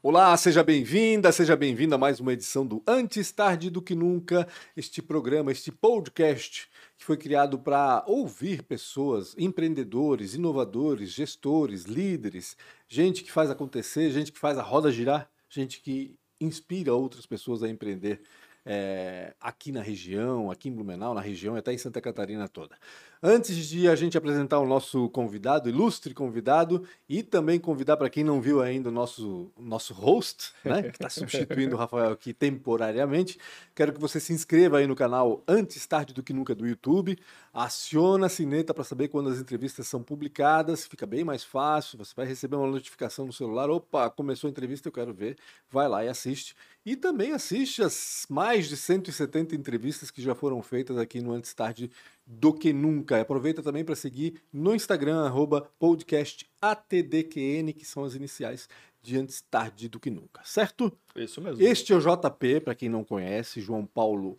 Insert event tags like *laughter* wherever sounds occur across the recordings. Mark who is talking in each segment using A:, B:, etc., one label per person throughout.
A: Olá, seja bem-vinda, seja bem-vindo a mais uma edição do Antes Tarde do Que Nunca, este programa, este podcast que foi criado para ouvir pessoas, empreendedores, inovadores, gestores, líderes, gente que faz acontecer, gente que faz a roda girar, gente que inspira outras pessoas a empreender é, aqui na região, aqui em Blumenau, na região e até em Santa Catarina toda. Antes de a gente apresentar o nosso convidado, ilustre convidado, e também convidar para quem não viu ainda o nosso, nosso host, né, *laughs* que está substituindo o Rafael aqui temporariamente, quero que você se inscreva aí no canal Antes Tarde do Que Nunca do YouTube, aciona a sineta para saber quando as entrevistas são publicadas, fica bem mais fácil, você vai receber uma notificação no celular, opa, começou a entrevista, eu quero ver, vai lá e assiste. E também assiste as mais de 170 entrevistas que já foram feitas aqui no Antes Tarde do que nunca. Aproveita também para seguir no Instagram, arroba podcastatdqn, que são as iniciais de antes tarde do que nunca, certo?
B: Isso mesmo.
A: Este é o JP, para quem não conhece, João Paulo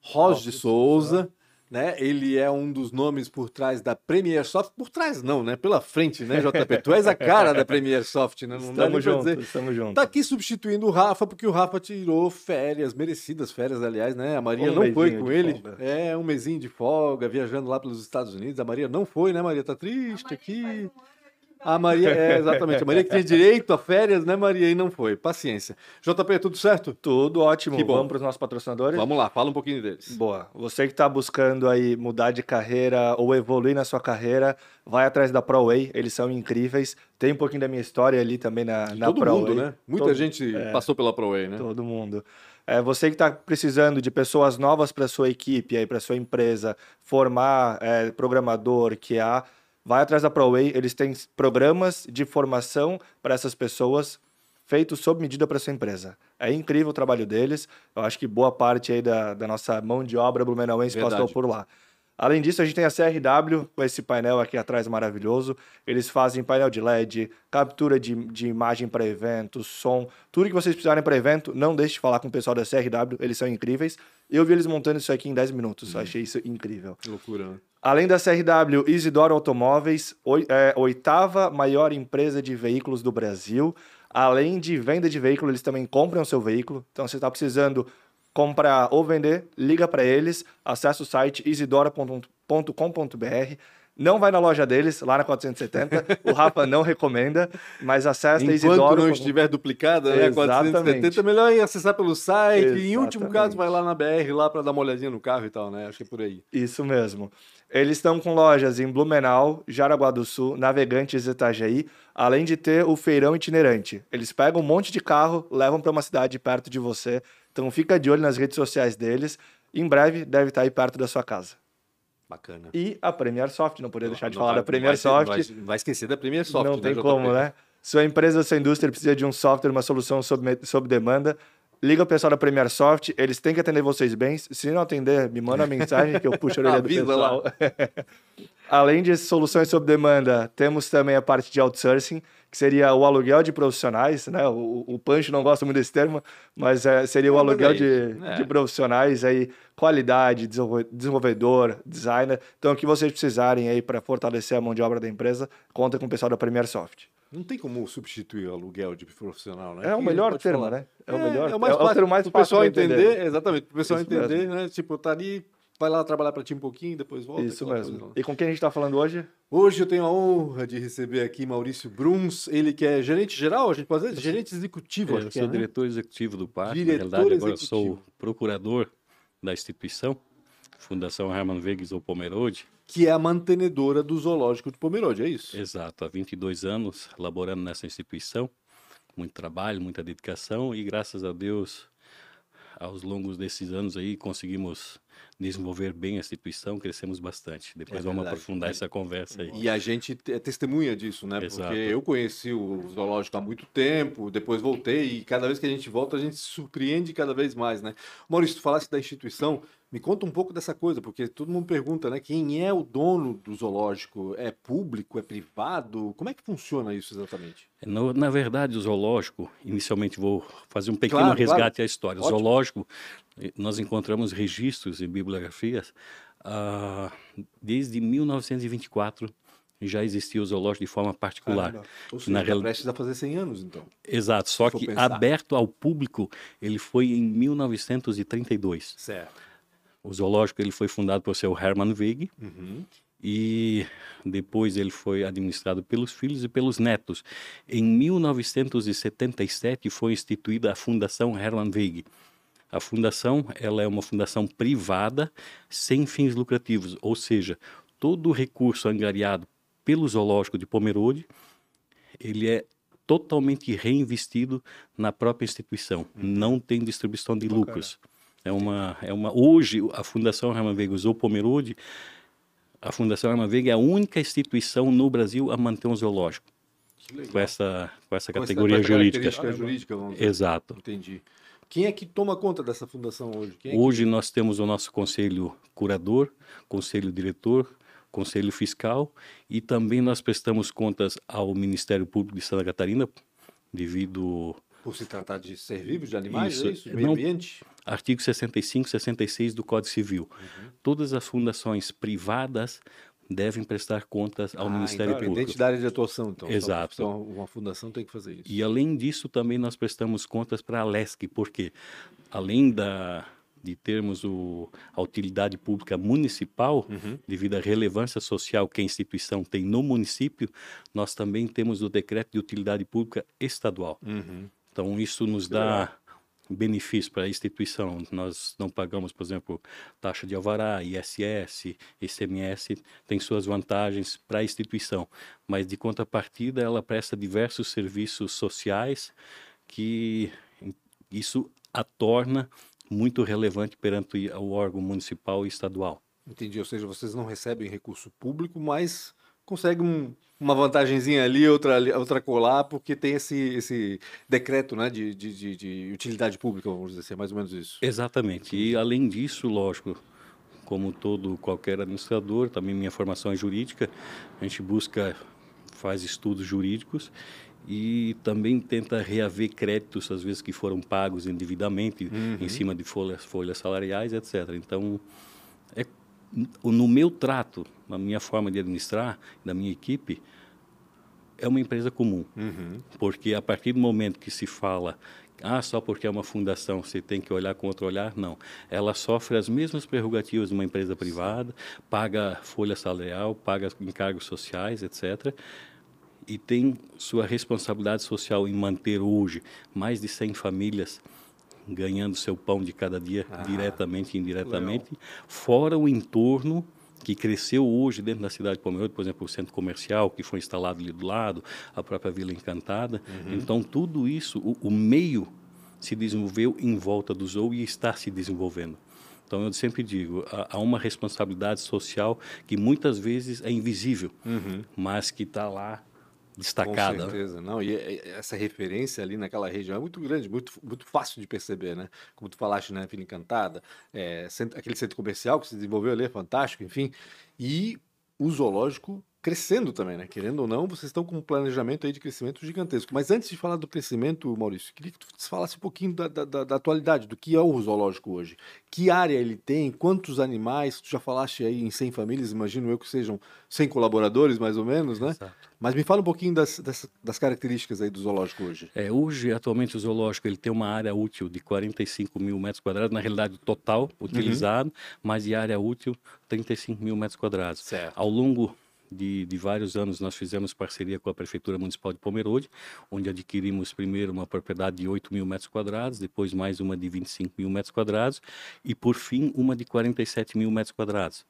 A: Ros de Souza né? Ele é um dos nomes por trás da Premier Soft, por trás não, né? Pela frente, né, JP? Tu és a cara da Premier Soft, né?
B: Não estamos juntos, dizer. estamos juntos.
A: Tá aqui substituindo o Rafa, porque o Rafa tirou férias, merecidas férias, aliás, né? A Maria um não foi com ele. Folga. É, um mesinho de folga, viajando lá pelos Estados Unidos. A Maria não foi, né, Maria? Tá triste aqui. A Maria, é, exatamente. A Maria que tinha *laughs* direito a férias, né, Maria? E não foi. Paciência. JP, tudo certo?
B: Tudo ótimo. Que bom. Vamos para os nossos patrocinadores?
A: Vamos lá, fala um pouquinho deles.
B: Boa. Você que está buscando aí mudar de carreira ou evoluir na sua carreira, vai atrás da ProWay. Eles são incríveis. Tem um pouquinho da minha história ali também na, na
A: Todo
B: ProWay.
A: mundo, né? Muita Todo, gente é, passou pela ProWay, né?
B: Todo mundo. É, você que está precisando de pessoas novas para sua equipe, aí para sua empresa, formar é, programador, QA, Vai atrás da ProWay, eles têm programas de formação para essas pessoas feitos sob medida para sua empresa. É incrível o trabalho deles. Eu acho que boa parte aí da, da nossa mão de obra blumenauense passou por lá. Além disso, a gente tem a CRW com esse painel aqui atrás maravilhoso. Eles fazem painel de LED, captura de, de imagem para eventos, som, tudo que vocês precisarem para evento. Não deixe de falar com o pessoal da CRW, eles são incríveis. Eu vi eles montando isso aqui em 10 minutos, hum. achei isso incrível.
A: Loucura, né?
B: Além da CRW, Isidoro Automóveis, é, oitava maior empresa de veículos do Brasil. Além de venda de veículo, eles também compram o seu veículo. Então, você está precisando comprar ou vender, liga para eles, acessa o site isidora.com.br. Não vai na loja deles, lá na 470. o Rafa não recomenda, mas acessa
A: Enquanto
B: Isidoro.
A: não estiver duplicada, né? 470, melhor ir acessar pelo site. Exatamente. Em último caso, vai lá na BR lá para dar uma olhadinha no carro e tal, né? Acho que é por aí.
B: Isso mesmo. Eles estão com lojas em Blumenau, Jaraguá do Sul, Navegantes e Itajaí, além de ter o feirão itinerante. Eles pegam um monte de carro, levam para uma cidade perto de você. Então fica de olho nas redes sociais deles. Em breve deve estar aí perto da sua casa.
A: Bacana.
B: E a Premier Soft, não poderia deixar não, de falar vai, da Premier Soft.
A: Vai, vai, esquecer da Premier Soft.
B: Não né, tem como, né? Sua empresa, sua indústria precisa de um software, uma solução sob, sob demanda liga o pessoal da Premier Soft, eles têm que atender vocês bem. Se não atender, me manda uma mensagem que eu puxo a orelha do pessoal. *laughs* Além de soluções sob demanda, temos também a parte de outsourcing, que seria o aluguel de profissionais, né? O, o Pancho não gosta muito desse termo, mas é, seria o aluguel de, é. de profissionais aí, qualidade, desenvolvedor, designer. Então, o que vocês precisarem aí para fortalecer a mão de obra da empresa, conta com o pessoal da Premier Soft.
A: Não tem como substituir o aluguel de profissional, né?
B: É o melhor termo,
A: falar.
B: né? É, é, o melhor.
A: É o mais é, fácil, é o mais fácil pessoal entender. entender. Exatamente, para o pessoal Isso entender, mesmo. né? Tipo, tá ali, vai lá trabalhar para ti um pouquinho, depois volta.
B: Isso mesmo. Coisa, e com quem a gente está falando hoje?
A: Hoje eu tenho a honra de receber aqui Maurício Bruns, ele que é gerente geral, a gente pode dizer, gerente executivo.
C: É, eu sou é, diretor né? executivo do parque, diretor na realidade agora sou procurador da instituição, Fundação Hermann Vegas ou Pomerode
A: que é a mantenedora do zoológico de Pomerode, é isso?
C: Exato, há 22 anos laborando nessa instituição, muito trabalho, muita dedicação e graças a Deus, aos longos desses anos aí, conseguimos desenvolver bem a instituição, crescemos bastante. Depois é vamos aprofundar essa conversa aí.
A: E a gente é testemunha disso, né? Exato. Porque eu conheci o zoológico há muito tempo, depois voltei e cada vez que a gente volta a gente se surpreende cada vez mais, né? Maurício, tu falasse da instituição, me conta um pouco dessa coisa, porque todo mundo pergunta, né? Quem é o dono do zoológico? É público? É privado? Como é que funciona isso exatamente?
C: No, na verdade, o zoológico, inicialmente vou fazer um pequeno claro, resgate claro. à história. O zoológico, eh, nós encontramos registros e bibliografias uh, desde 1924 já existia o zoológico de forma particular.
A: Caramba. Ou seja,
C: Na
A: tá
C: real-
A: prestes a fazer 100 anos, então.
C: Exato, só que
A: pensar.
C: aberto ao público, ele foi em 1932.
A: Certo.
C: O zoológico ele foi fundado por seu Hermann Wegg
A: Uhum.
C: e depois ele foi administrado pelos filhos e pelos netos. Em 1977 foi instituída a Fundação Hermann Wegg. A fundação ela é uma fundação privada sem fins lucrativos, ou seja, todo o recurso angariado pelo zoológico de Pomerode ele é totalmente reinvestido na própria instituição. Não tem distribuição de lucros. É uma, é uma hoje a Fundação Wegg usou Pomerode. A Fundação Wegg é a única instituição no Brasil a manter um zoológico com essa com essa
A: Com essa-
C: categoria
A: essa
C: jurídica.
A: jurídica.
C: Exato.
A: Entendi. Quem é que toma conta dessa fundação hoje? É que-
C: Hoje nós temos o nosso conselho curador, conselho diretor, conselho fiscal e também nós prestamos contas ao Ministério Público de Santa Catarina devido
A: Por se tratar de ser vivos, de animais,
C: Isso.
A: é isso? Meio
C: Não-
A: ambiente?
C: artigo 65, 66 do Código Civil.
A: Uhum.
C: Todas as fundações privadas devem prestar contas ao
A: Ah,
C: Ministério
A: então,
C: Público.
A: Independente da área de atuação, então.
C: Exato.
A: Então, uma fundação tem que fazer isso.
C: E além disso, também nós prestamos contas para a LESC, porque além da, de termos o, a utilidade pública municipal,
A: Uhum.
C: devido à relevância social que a instituição tem no município, nós também temos o decreto de utilidade pública estadual.
A: Uhum.
C: Então, isso nos dá benefício para a instituição. Nós não pagamos, por exemplo, taxa de alvará, ISS, ICMS, tem suas vantagens para a instituição, mas de contrapartida ela presta diversos serviços sociais que isso a torna muito relevante perante o órgão municipal e estadual.
A: Entendi. Ou seja, vocês não recebem recurso público, mas conseguem um- uma vantagenzinha ali, outra, outra colar, porque tem esse, esse decreto né, de, de, de, de utilidade pública, vamos dizer assim, é mais ou menos isso.
C: Exatamente. E além disso, lógico, como todo qualquer administrador, também minha formação é jurídica, a gente busca, faz estudos jurídicos e também tenta reaver créditos, às vezes que foram pagos indevidamente, em cima de folhas, folhas salariais, etc. Então, no meu trato, na minha forma de administrar, da minha equipe, é uma empresa comum.
A: Uhum.
C: Porque a partir do momento que se fala, ah, só porque é uma fundação você tem que olhar com outro olhar, não. Ela sofre as mesmas prerrogativas de uma empresa privada, paga folha salarial, paga encargos sociais, etc. E tem sua responsabilidade social em manter hoje mais de 100 famílias ganhando seu pão de cada dia,
A: Ah,
C: diretamente e indiretamente, fora o entorno que cresceu hoje dentro da cidade de Pomerode, por exemplo, o centro comercial que foi instalado ali do lado, a própria Vila Encantada. Então, tudo isso, o, o meio se desenvolveu em volta do zoo e está se desenvolvendo. Então, eu sempre digo, há, há uma responsabilidade social que muitas vezes é invisível, mas que está lá destacada.
A: Com certeza, não. E essa referência ali naquela região é muito grande, muito, muito fácil de perceber, né? Como tu falaste, né? Vila Encantada, é, cent- aquele centro comercial que se desenvolveu ali é fantástico, enfim. E o zoológico crescendo também, né? Querendo ou não, vocês estão com um planejamento aí de crescimento gigantesco. Mas antes de falar do crescimento, Maurício, queria que tu falasse um pouquinho da, da- da- da atualidade, do que é o zoológico hoje. Que área ele tem, quantos animais, tu já falaste aí em 100 famílias, imagino eu que sejam 100 colaboradores, mais ou menos, né?
C: Exato.
A: Mas me fala um pouquinho das, das, das características aí do zoológico hoje.
C: É, hoje, atualmente, o zoológico ele tem uma área útil de 45 mil metros quadrados, na realidade, total utilizado, mas de área útil, 35 mil metros quadrados.
A: Certo.
C: Ao longo de, de vários anos, nós fizemos parceria com a Prefeitura Municipal de Pomerode, onde adquirimos primeiro uma propriedade de 8 mil metros quadrados, depois mais uma de 25 mil metros quadrados e, por fim, uma de 47 mil metros quadrados.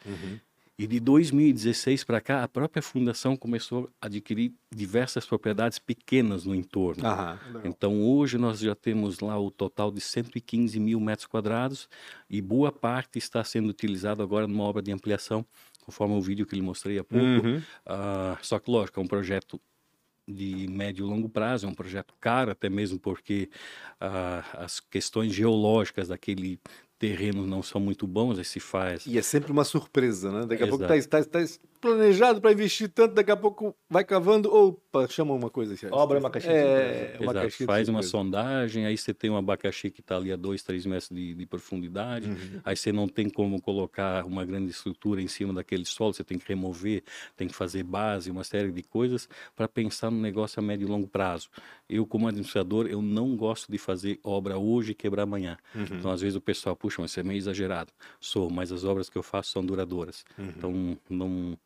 C: E de 2016 para cá, a própria fundação começou a adquirir diversas propriedades pequenas no entorno.
A: Aham.
C: Então, hoje nós já temos lá o total de 115 mil metros quadrados e boa parte está sendo utilizado agora numa obra de ampliação, conforme o vídeo que lhe mostrei há pouco.
A: Uhum.
C: Ah, só que, lógico, é um projeto de médio e longo prazo, é um projeto caro, até mesmo porque ah, as questões geológicas daquele terreno não são muito bons, aí se faz
A: E é sempre uma surpresa, né? Daqui a pouco
C: Exato.
A: tá, tá, tá planejado para investir tanto, daqui a pouco vai cavando, opa, chama uma coisa assim.
B: Obra uma caixinha.
A: É, uma
C: Exato,
A: caixinha de
C: faz uma
A: surpresa.
C: sondagem, aí você tem um abacaxi que está ali a 2, 3 metros de, de profundidade,
A: Uhum.
C: aí você não tem como colocar uma grande estrutura em cima daquele solo, você tem que remover, tem que fazer base, uma série de coisas para pensar no negócio a médio e longo prazo. Eu, como administrador, eu não gosto de fazer obra hoje e quebrar amanhã.
A: Uhum.
C: Então, às vezes o pessoal, puxa, mas você é meio exagerado. Sou, mas as obras que eu faço são duradouras.
A: Uhum.
C: Então, não...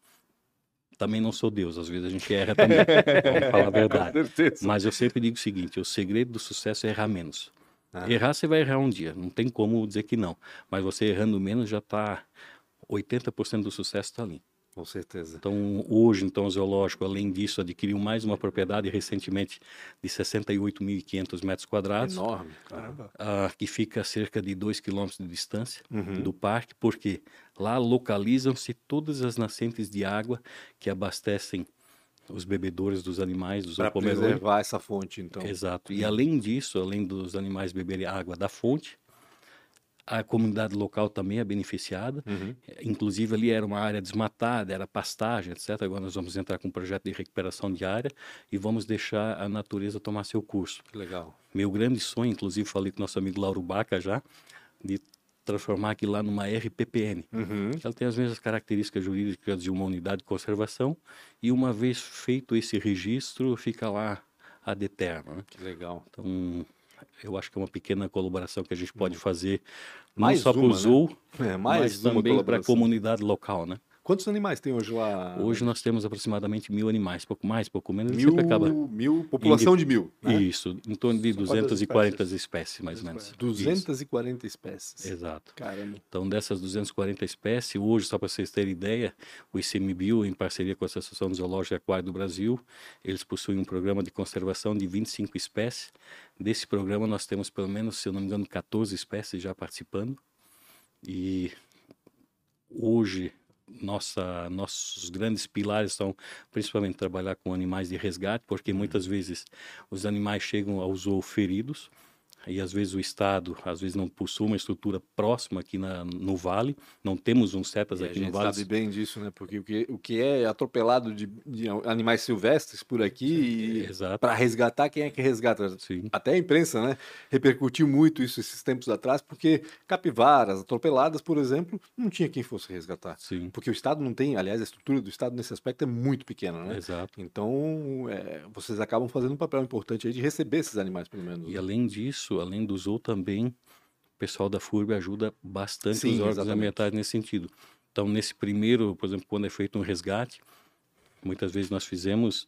C: Também não sou Deus, às vezes a gente erra também. *laughs* Vamos falar a verdade. Mas eu sempre digo o seguinte: o segredo do sucesso é errar menos.
A: Ah.
C: Errar, você vai errar um dia, não tem como dizer que não. Mas você errando menos já está. 80% do sucesso está ali.
A: Com certeza.
C: Então, hoje, então, o zoológico, além disso, adquiriu mais uma propriedade recentemente de 68.500 metros quadrados,
A: Enorme.
B: Caramba.
C: ah, que fica a cerca de 2 quilômetros de distância
A: Uhum.
C: do parque, porque lá localizam-se todas as nascentes de água que abastecem os bebedouros dos animais, dos
A: Para preservar essa fonte, então.
C: Exato. E além disso, além dos animais beberem água da fonte, a comunidade local também é beneficiada.
A: Uhum.
C: Inclusive, ali era uma área desmatada, era pastagem, etc. Agora nós vamos entrar com um projeto de recuperação de área e vamos deixar a natureza tomar seu curso.
A: Que legal.
C: Meu grande sonho, inclusive falei com nosso amigo Lauro Baca já, de transformar aquilo lá numa RPPN.
A: Uhum.
C: Ela tem as mesmas características jurídicas de uma unidade de conservação e uma vez feito esse registro, fica lá ad eterno. Né?
A: Que legal.
C: Então, eu acho que é uma pequena colaboração que a gente pode fazer, não
A: Hum. Mais
C: só para o
A: né?
C: zoo,
A: É,
C: mas também para a comunidade local, né?
A: Quantos animais tem hoje lá?
C: Hoje nós temos aproximadamente mil animais, pouco mais, pouco menos,
A: mil,
C: acaba.
A: mil, população de mil. Né?
C: Isso, em torno de
B: São quantas
C: 240 espécies, mais ou menos.
A: 240 espécies.
C: Isso, Exato.
A: Caramba.
C: Então, dessas 240 espécies, hoje, só para vocês terem ideia, o ICMBio, em parceria com a Associação Zoológica e Aquário do Brasil, eles possuem um programa de conservação de 25 espécies. Desse programa, nós temos pelo menos, se eu não me engano, 14 espécies já participando. E hoje, nossa, nossos grandes pilares são principalmente trabalhar com animais de resgate, porque muitas vezes os animais chegam ao zoo feridos, e às vezes o Estado, às vezes não possui uma estrutura próxima aqui na, no Vale, não temos um CETAS
A: E a
C: aqui no
A: gente
C: Vale.
A: sabe bem disso, né? Porque o que, o que é atropelado de, de animais silvestres por aqui,
C: Exato.
A: para resgatar, quem é que resgata?
C: Sim.
A: Até a imprensa, né? Repercutiu muito isso esses tempos atrás, porque capivaras atropeladas, por exemplo, não tinha quem fosse resgatar.
C: Sim,
A: Porque o Estado não tem, aliás, a estrutura do Estado nesse aspecto é muito pequena, né?
C: exato.
A: Então, é, vocês acabam fazendo um papel importante aí de receber esses animais, pelo menos.
C: E
A: né?
C: além disso, além do zoo também, o pessoal da FURB ajuda bastante
A: Sim,
C: os órgãos
A: exatamente.
C: ambientais nesse sentido. Então, nesse primeiro, por exemplo, quando é feito um resgate, muitas vezes nós fizemos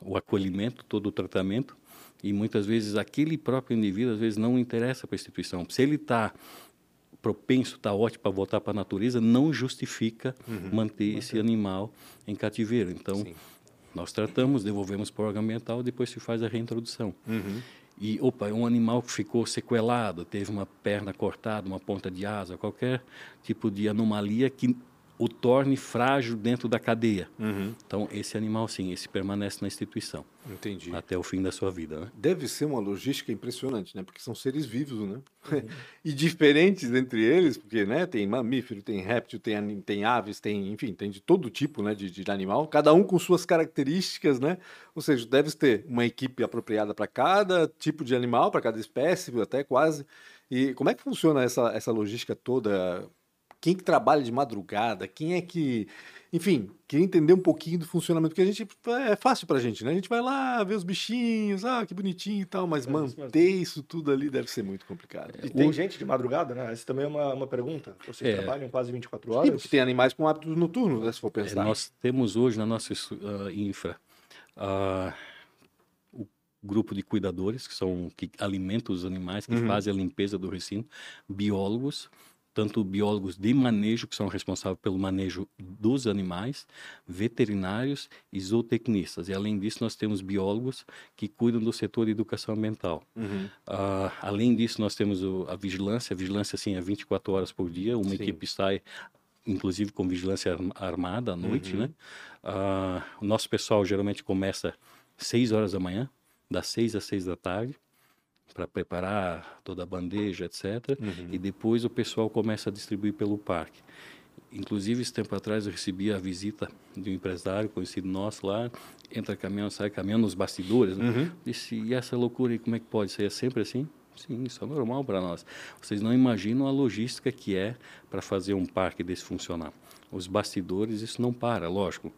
C: o acolhimento, todo o tratamento, e muitas vezes aquele próprio indivíduo, às vezes, não interessa para a instituição. Se ele está propenso, está ótimo para voltar para a natureza, não justifica manter esse animal em cativeiro. Então,
A: Sim.
C: nós tratamos, devolvemos para o órgão ambiental, depois se faz a reintrodução.
A: Uhum.
C: E, opa, é um animal que ficou sequelado, teve uma perna cortada, uma ponta de asa, qualquer tipo de anomalia que o torne frágil dentro da cadeia.
A: Uhum.
C: Então, esse animal, sim, esse permanece na instituição
A: Entendi.
C: até o fim da sua vida, né?
A: Deve ser uma logística impressionante, né? Porque são seres vivos, né? *laughs* e diferentes entre eles, porque, né? Tem mamífero, tem réptil, tem, tem aves, tem, enfim, tem de todo tipo, né? De, de animal, cada um com suas características, né? Ou seja, deve ter uma equipe apropriada para cada tipo de animal, para cada espécie, até quase. E como é que funciona essa, essa logística toda? Quem que trabalha de madrugada? Quem é que. Enfim, queria entender um pouquinho do funcionamento, porque a gente é fácil pra gente, né? A gente vai lá ver os bichinhos, ah, que bonitinho e tal, mas
B: É,
A: manter isso tudo ali deve ser muito complicado.
B: E tem gente de madrugada, né? Essa também é uma, uma pergunta. Vocês
C: É.
B: trabalham quase 24
A: Sim,
B: horas?
A: porque tem animais com hábitos noturnos, né? Se for
C: É,
A: pensar.
C: nós temos hoje na nossa ah, infra o grupo de cuidadores, que são que alimentam os animais, que
A: Uhum.
C: fazem a limpeza do recinto, biólogos, tanto biólogos de manejo, que são responsáveis pelo manejo dos animais, veterinários e zootecnistas. E além disso, nós temos biólogos que cuidam do setor de educação ambiental.
A: Uhum.
C: Ah, além disso, nós temos o- a vigilância. A vigilância, assim, é 24 horas por dia. Uma
A: Sim.
C: equipe sai, inclusive, com vigilância arm- armada à noite,
A: Uhum.
C: né? Ah, o nosso pessoal geralmente começa 6 horas da manhã, das 6 às 6 da tarde, para preparar toda a bandeja, etc.
A: Uhum.
C: E depois o pessoal começa a distribuir pelo parque. Inclusive, esse tempo atrás eu recebi a visita de um empresário conhecido nosso lá, entra caminhão, sai caminhão nos bastidores. Né?
A: Uhum.
C: Disse, e essa loucura aí, como é que pode ser? É sempre assim? Sim, isso é normal para nós. Vocês não imaginam a logística que é para fazer um parque desse funcionar. Os bastidores, isso não para, lógico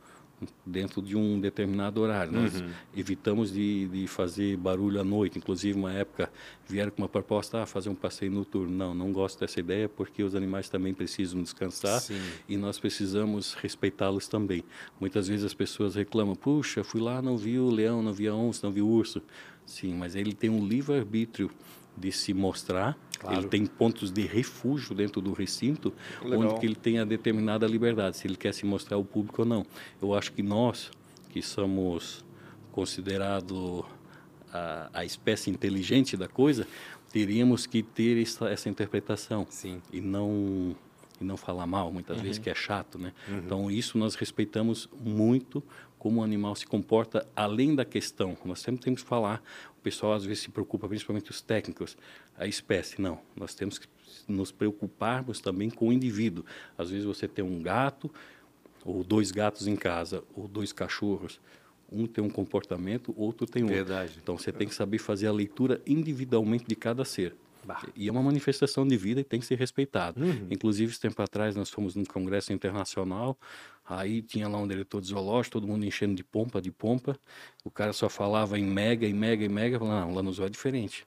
C: dentro de um determinado horário. Nós
A: Uhum.
C: evitamos de, de fazer barulho à noite. Inclusive, uma época vieram com uma proposta, ah, fazer um passeio noturno. Não, não gosto dessa ideia porque os animais também precisam descansar
A: Sim.
C: e nós precisamos respeitá-los também. Muitas vezes as pessoas reclamam, puxa, fui lá, não vi o leão, não vi a onça, não vi o urso. Sim, mas ele tem um livre-arbítrio de se mostrar,
A: Claro.
C: ele tem pontos de refúgio dentro do recinto,
B: Legal.
C: onde que ele tem a determinada liberdade, se ele quer se mostrar ao público ou não. Eu acho que nós, que somos considerados a, a espécie inteligente da coisa, teríamos que ter essa, essa interpretação
A: Sim.
C: e não e não falar mal muitas vezes que é chato, né? Então isso nós respeitamos muito como o animal se comporta além da questão. Nós sempre temos que falar. Pessoal às vezes se preocupa, principalmente os técnicos, a espécie. Não, nós temos que nos preocuparmos também com o indivíduo. Às vezes você tem um gato ou dois gatos em casa ou dois cachorros. Um tem um comportamento, outro tem outro.
A: Verdade.
C: Então você tem que saber fazer a leitura individualmente de cada ser.
A: Bah.
C: E é uma manifestação de vida e tem que ser respeitado.
A: Uhum.
C: Inclusive, esse tempo atrás, nós fomos num congresso internacional, aí tinha lá um diretor de zoológico, todo mundo enchendo de pompa, de pompa. O cara só falava em mega, em mega, em mega. Falei, não, lá no zoo é diferente.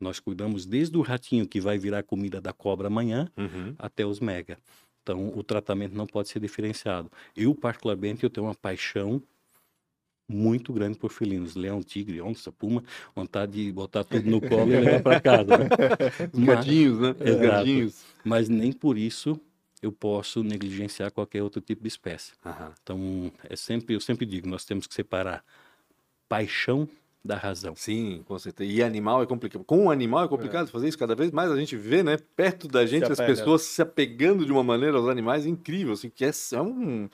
C: Nós cuidamos desde o ratinho que vai virar comida da cobra amanhã
A: Uhum.
C: até os mega. Então, o tratamento não pode ser diferenciado. Eu, particularmente, eu tenho uma paixão muito grande por felinos. Leão, tigre, onça, puma, vontade de botar tudo no colo e levar para casa. Né? *laughs*
A: Os
C: Mas-
A: gatinhos, né? Os
C: Exato.
A: gatinhos.
C: Mas nem por isso eu posso negligenciar qualquer outro tipo de espécie.
A: Aham.
C: Então, é sempre, eu sempre digo, nós temos que separar paixão da razão.
A: Sim, com certeza. E animal é complicado. Com o animal é complicado fazer isso. Cada vez mais a gente vê, né? Perto da gente, as pessoas se apegando de uma maneira aos animais incrível, assim, que é, é um,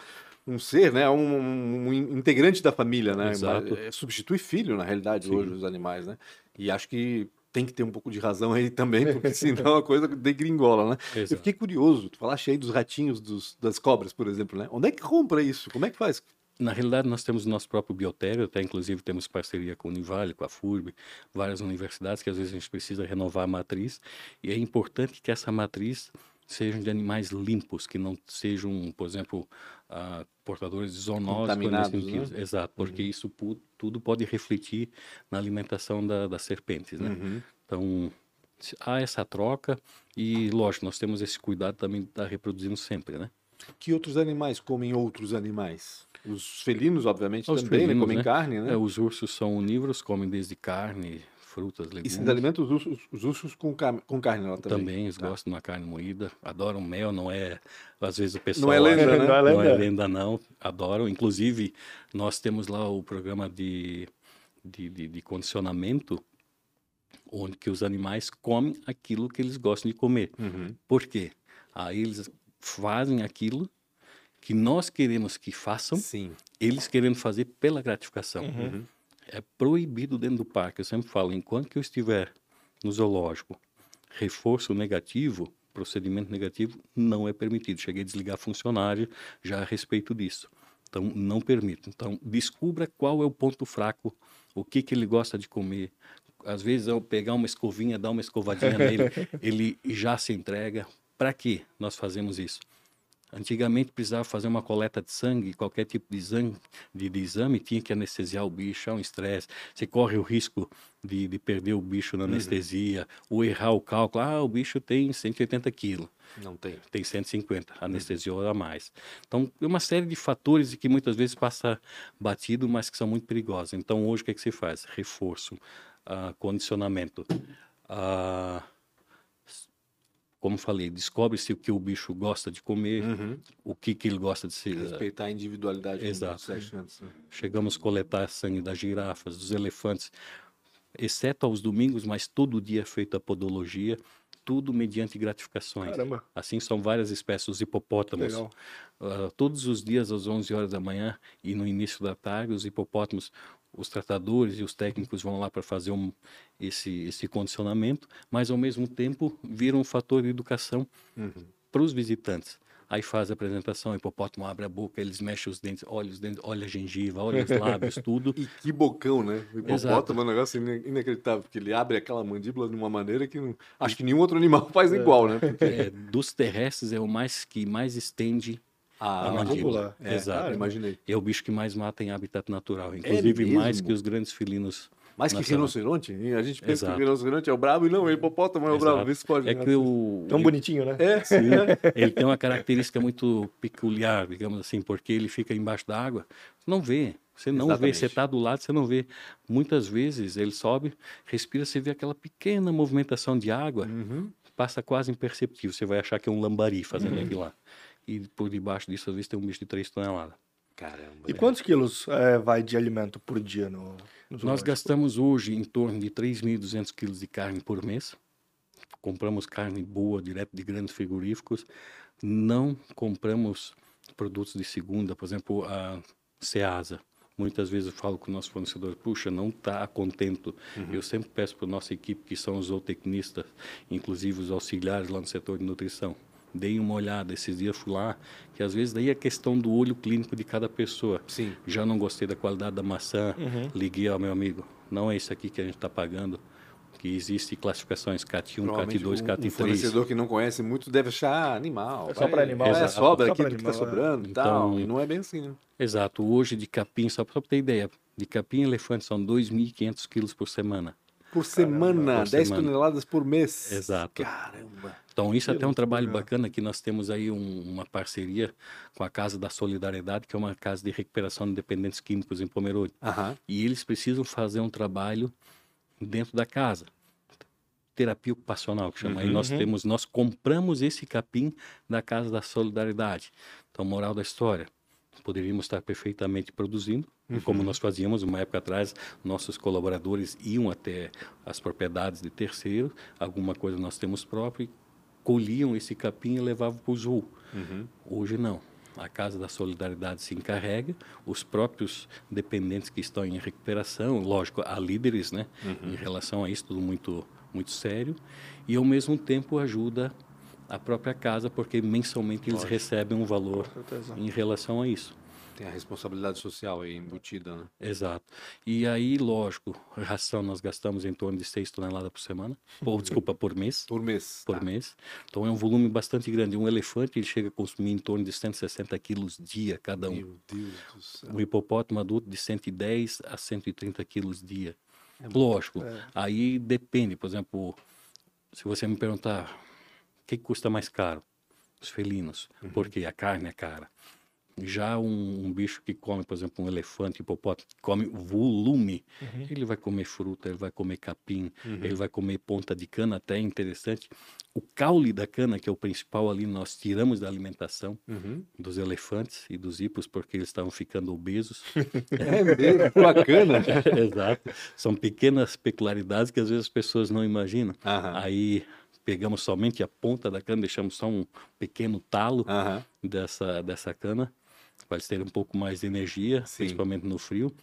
A: um ser, né? Um, um integrante da família, né?
C: Exato.
A: É, substitui filho, na realidade,
C: Sim.
A: hoje, os animais, né? E acho que tem que ter um pouco de razão aí também, porque *laughs* senão a coisa degringola, né? Eu
C: Exato.
A: fiquei curioso, tu falaste aí dos ratinhos dos, das cobras, por exemplo, né? Onde é que compra isso? Como é que faz?
C: Na realidade, nós temos o nosso próprio biotério, até inclusive temos parceria com o Univale, com a FURB, várias universidades que às vezes a gente precisa renovar a matriz. E é importante que essa matriz sejam de animais limpos, que não sejam, por exemplo, ah, portadores de zoonoses.
A: Né?
C: Exato, porque isso pu- tudo pode refletir na alimentação da- das serpentes, né?
A: Uhum.
C: Então, há essa troca e, lógico, nós temos esse cuidado também de estar reproduzindo sempre, né?
A: Que outros animais comem outros animais? Os felinos, obviamente,
C: Os
A: também, né?
C: felinos,
A: Comem
C: né?
A: carne, né?
C: É, os ursos são onívoros, comem desde carne, frutas,
A: E
C: legumes.
A: se alimenta os ursos, os ursos com, car- com carne lá também.
C: Também, eles
A: Tá.
C: gostam de uma carne moída, adoram mel, não é... Às vezes o pessoal...
A: Não é lenda,
C: acha-
A: né?
B: Não é
C: Não é
B: lenda.
C: lenda, não. Adoram. Inclusive, nós temos lá o programa de, de, de, de condicionamento, onde que os animais comem aquilo que eles gostam de comer.
A: Uhum.
C: Por quê? Aí eles fazem aquilo que nós queremos que façam,
A: Sim.
C: eles querendo fazer pela gratificação.
A: Uhum.
C: É proibido dentro do parque. Eu sempre falo, enquanto que eu estiver no zoológico, reforço negativo, procedimento negativo, não é permitido. Cheguei a desligar funcionário já a respeito disso. Então, não permito. Então, descubra qual é o ponto fraco, o que, que ele gosta de comer. Às vezes, eu pegar uma escovinha, dar uma escovadinha nele, *laughs* ele já se entrega. Para que nós fazemos isso? Antigamente precisava fazer uma coleta de sangue, qualquer tipo de exame, de, de exame tinha que anestesiar o bicho, é um estresse. Você corre o risco de, de perder o bicho na anestesia, ou errar o cálculo. Ah, o bicho tem 180 quilos,
A: Não tem.
C: tem 150, anestesiou a mais. Então, é uma série de fatores que muitas vezes passa batido, mas que são muito perigosos. Então, hoje o que, é que se faz? Reforço, ah, condicionamento. ah, como falei, descobre-se o que o bicho gosta de comer,
A: Uhum.
C: o que, que ele gosta de se.
A: Respeitar a individualidade.
C: Exato.
A: antes, né?
C: Chegamos a coletar sangue das girafas, dos elefantes, exceto aos domingos, mas todo dia é feita a podologia, tudo mediante gratificações.
B: Caramba.
C: Assim são várias espécies, os hipopótamos.
B: Legal.
C: Ah, todos os dias às 11 horas da manhã e no início da tarde, os hipopótamos, os tratadores e os técnicos vão lá para fazer um, esse, esse condicionamento, mas ao mesmo tempo viram um fator de educação
A: Uhum.
C: para os visitantes. Aí faz a apresentação, o hipopótamo abre a boca, eles mexem os dentes, olha os dentes, olha a gengiva, olha os lábios, tudo. *laughs*
A: E que bocão, né? O hipopótamo
C: Exato.
A: é um negócio ina- inacreditável, porque ele abre aquela mandíbula de uma maneira que não... acho que nenhum outro animal *laughs* faz igual, né? Porque
C: É, dos terrestres é o mais que mais estende
A: a
C: a mandíbula.
A: É,
C: Exato.
A: cara, imaginei.
C: É o bicho que mais mata em habitat natural, inclusive mais
A: mesmo?
C: que os grandes felinos.
A: Mais que rinoceronte? A gente pensa
C: Exato.
A: que o rinoceronte é o brabo e não, o hipopótamo é o brabo. Vê se pode.
C: É que o,
B: Tão bonitinho, né?
A: É,
C: Sim, ele tem uma característica muito peculiar, digamos assim, porque ele fica embaixo da água. Você não vê, você não vê,
A: Exatamente.
C: você está do lado, você não vê. Muitas vezes ele sobe, respira, você vê aquela pequena movimentação de água,
A: Uhum.
C: passa quase imperceptível. Você vai achar que é um lambari fazendo aquilo lá. E por debaixo disso, às vezes, tem um bicho de 3 toneladas.
A: Caramba.
B: E quantos quilos é, vai de alimento por dia no, no
C: Nós gastamos hoje em torno de 3.200 quilos de carne por mês. Compramos carne boa, direto de grandes frigoríficos. Não compramos produtos de segunda, por exemplo, a Ceasa. Muitas vezes eu falo com o nosso fornecedor, puxa, não está contento. Eu sempre peço para a nossa equipe, que são os zootecnistas, inclusive os auxiliares lá no setor de nutrição, deem uma olhada. Esses dias fui lá, que às vezes daí é questão do olho clínico de cada pessoa.
A: Sim.
C: Já não gostei da qualidade da maçã, liguei ao meu amigo. Não é isso aqui que a gente está pagando. Que existe classificações CAT1,
A: Provavelmente
C: CAT2,
A: um, um
C: CAT3.
A: fornecedor que não conhece muito deve achar animal.
B: É só
A: vai-
B: pra animal,
A: É,
C: exato.
A: sobra
B: Só
A: aqui do que tá
B: é.
A: sobrando e tal.
C: Então-
A: E não é bem assim, né?
C: Exato. Hoje de capim, só para ter ideia, de capim e elefante são 2.500 quilos por semana.
A: Por semana,
C: por
A: 10
C: semana.
A: toneladas por mês.
C: Exato.
A: Caramba.
C: Então, isso até é um trabalho bacana que nós temos aí um- uma parceria com a Casa da Solidariedade, que é uma casa de recuperação de dependentes químicos em Pomerode. E eles precisam fazer um trabalho dentro da casa. Terapia ocupacional, que chama. Aí nós
B: Uhum.
C: temos, nós compramos esse capim da Casa da Solidariedade. Então, moral da história, poderíamos estar perfeitamente produzindo, e como nós fazíamos uma época atrás, nossos colaboradores iam até as propriedades de terceiro, alguma coisa nós temos próprio, colhiam esse capim e levavam para o zoo.
A: Uhum.
C: Hoje não. A Casa da Solidariedade se encarrega, os próprios dependentes que estão em recuperação, lógico, há líderes, né,
A: Uhum.
C: em relação a isso, tudo muito, muito sério, e ao mesmo tempo ajuda a própria casa, porque mensalmente eles recebem um valor em relação a isso.
A: Tem a responsabilidade social aí embutida, né?
C: Exato. E aí, lógico, ração nós gastamos em torno de 6 toneladas por semana, ou desculpa, por mês.
A: Por mês.
C: por
A: Tá.
C: mês. Então é um volume bastante grande. Um elefante ele chega a consumir em torno de 160 quilos dia cada um.
A: Meu Deus do céu.
C: Um hipopótamo adulto de 110 a 130 quilos dia.
A: É
C: Lógico, aí depende. Por exemplo, se você me perguntar que que custa mais caro? Os felinos.
A: Uhum.
C: Porque a carne é cara. Já um, um bicho que come, por exemplo, um elefante, hipopótamo, que come volume,
A: Uhum.
C: ele vai comer fruta, ele vai comer capim, ele vai comer ponta de cana, até é interessante. O caule da cana, que é o principal ali, nós tiramos da alimentação
A: Uhum.
C: dos elefantes e dos hipos, porque eles estavam ficando obesos. *laughs*
A: É mesmo, bacana. *laughs*
C: Exato. São pequenas peculiaridades que às vezes as pessoas não imaginam. Aí pegamos somente a ponta da cana, deixamos só um pequeno talo dessa, dessa cana, para eles terem um pouco mais de energia,
A: Sim.
C: principalmente no frio.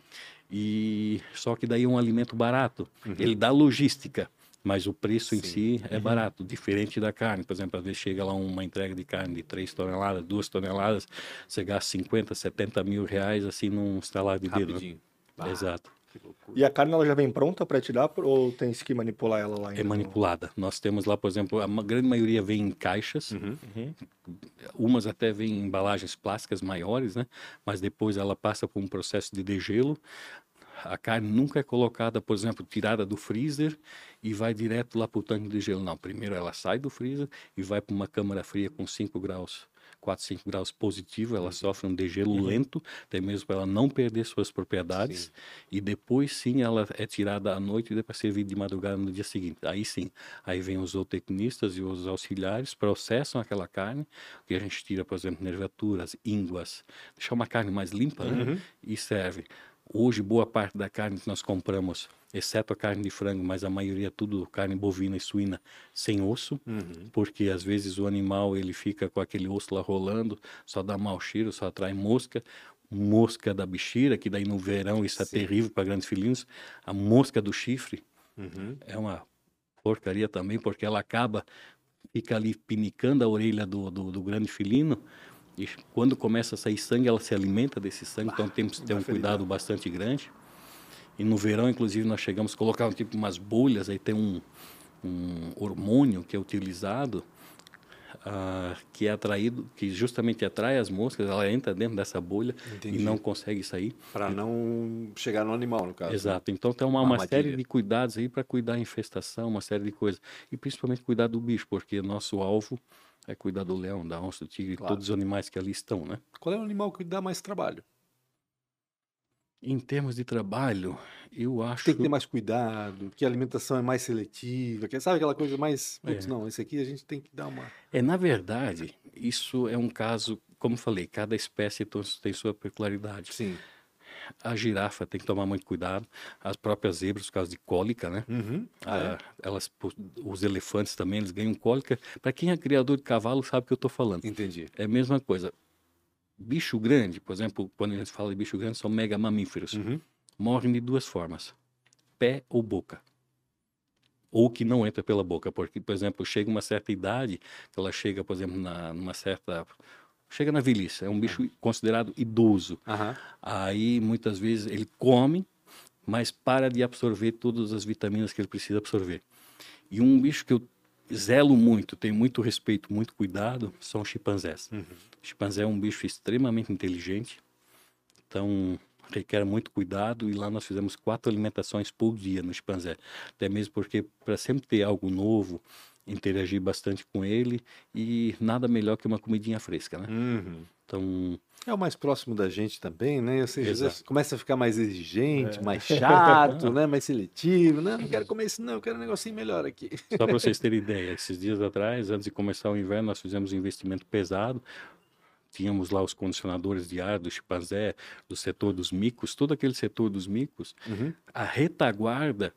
C: E só que daí é um alimento barato.
A: Uhum.
C: Ele dá logística, mas o preço em
A: Sim.
C: si é barato, diferente da carne. Por exemplo, às vezes chega lá uma entrega de carne de 3 toneladas, 2 toneladas, você gasta 50, 70 mil reais assim num estalar de dedo. né?
A: Rapidinho. Ah,
C: Exato.
B: E a carne ela já vem pronta para tirar ou tem que manipular ela lá ainda?
C: É manipulada. Nós temos lá, por exemplo, a grande maioria vem em caixas,
A: Uhum.
C: umas até vêm em embalagens plásticas maiores, né? Mas depois ela passa por um processo de degelo. A carne nunca é colocada, por exemplo, tirada do freezer e vai direto lá para o tanque de gelo. Não, primeiro ela sai do freezer e vai para uma câmara fria com 5 graus, 4, 5 graus positivo. Ela sofre um degelo lento, até mesmo para ela não perder suas propriedades.
A: Sim.
C: E depois sim ela é tirada à noite e para servir de madrugada no dia seguinte. Aí sim, aí vem os zootecnistas e os auxiliares, processam aquela carne, que a gente tira, por exemplo, nervaturas, ínguas, deixar uma carne mais limpa né? e serve. Hoje, boa parte da carne que nós compramos, exceto a carne de frango, mas a maioria é tudo carne bovina e suína sem osso,
A: Uhum.
C: porque às vezes o animal ele fica com aquele osso lá rolando, só dá mau cheiro, só atrai mosca. Mosca da bichira, que daí no verão isso é
A: Sim.
C: terrível para grandes felinos. A mosca do chifre
A: Uhum.
C: é uma porcaria também, porque ela acaba fica ali pinicando a orelha do, do, do grande felino. E quando começa a sair sangue, ela se alimenta desse sangue, então temos que ter um cuidado bastante grande. E no verão, inclusive, nós chegamos a colocar um tipo umas bolhas, aí tem um, um hormônio que é utilizado, uh, que é atraído, que justamente atrai as moscas, ela entra dentro dessa bolha Entendi. e não consegue sair.
A: Para não chegar no animal, no caso.
C: Né? Exato. Então tem uma, uma, uma série de cuidados aí para cuidar da infestação, uma série de coisas. E principalmente cuidar do bicho, porque nosso alvo é cuidar do leão, da onça, do tigre, claro. todos os animais que ali estão, né?
A: Qual é o animal que dá mais trabalho?
C: Em termos de trabalho, eu acho.
A: Tem que ter mais cuidado, que a alimentação é mais seletiva, que sabe aquela coisa mais. Putz,
C: É.
A: não, esse aqui a gente tem que dar uma.
C: É, na verdade, isso é um caso, como falei, cada espécie tem sua peculiaridade.
A: Sim.
C: A girafa tem que tomar muito cuidado, as próprias zebras, por causa de cólica, né?
A: Uhum. Ah, é?
C: Elas, os elefantes também, eles ganham cólica. Para quem é criador de cavalo, sabe o que eu estou falando.
A: Entendi.
C: É a mesma coisa. Bicho grande, por exemplo, quando a gente fala de bicho grande, são mega mamíferos.
A: Uhum.
C: Morrem de duas formas: pé ou boca. Ou que não entra pela boca, porque, por exemplo, chega uma certa idade, ela chega, por exemplo, na, numa certa. Chega na velhice, é um bicho considerado idoso.
A: Aham.
C: Aí, muitas vezes, ele come, mas para de absorver todas as vitaminas que ele precisa absorver. E um bicho que eu zelo muito, tenho muito respeito, muito cuidado, são os chimpanzés.
A: Uhum.
C: O chimpanzé é um bicho extremamente inteligente, então requer muito cuidado. E lá nós fizemos quatro alimentações por dia no chimpanzé, até mesmo porque para sempre ter algo novo, interagir bastante com ele e nada melhor que uma comidinha fresca, né?
A: Uhum.
C: Então
A: É o mais próximo da gente também, né? Ou seja, começa a ficar mais exigente, mais *laughs* chato, né? Mais seletivo, né? Não quero comer isso, não, eu quero um negocinho melhor aqui.
C: Só para vocês terem ideia, esses dias atrás, antes de começar o inverno, nós fizemos um investimento pesado. Tínhamos lá os condicionadores de ar do chimpanzé, do setor dos micos, todo aquele setor dos micos.
A: Uhum.
C: A retaguarda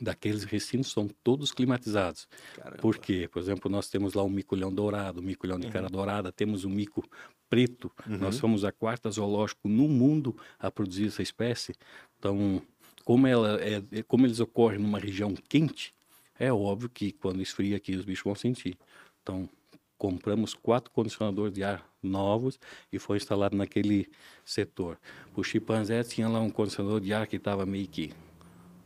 C: daqueles recintos são todos climatizados.
A: Caramba.
C: Por quê? Por exemplo, nós temos lá o mico-leão dourado, o mico-leão de cara dourada, temos o mico preto. Nós somos a quarta zoológico no mundo a produzir essa espécie. Então, como, ela é, é- como eles ocorrem numa região quente, é óbvio que quando esfria aqui os bichos vão sentir. Então, compramos quatro condicionadores de ar novos e foi instalado naquele setor. O chimpanzé tinha lá um condicionador de ar que estava meio que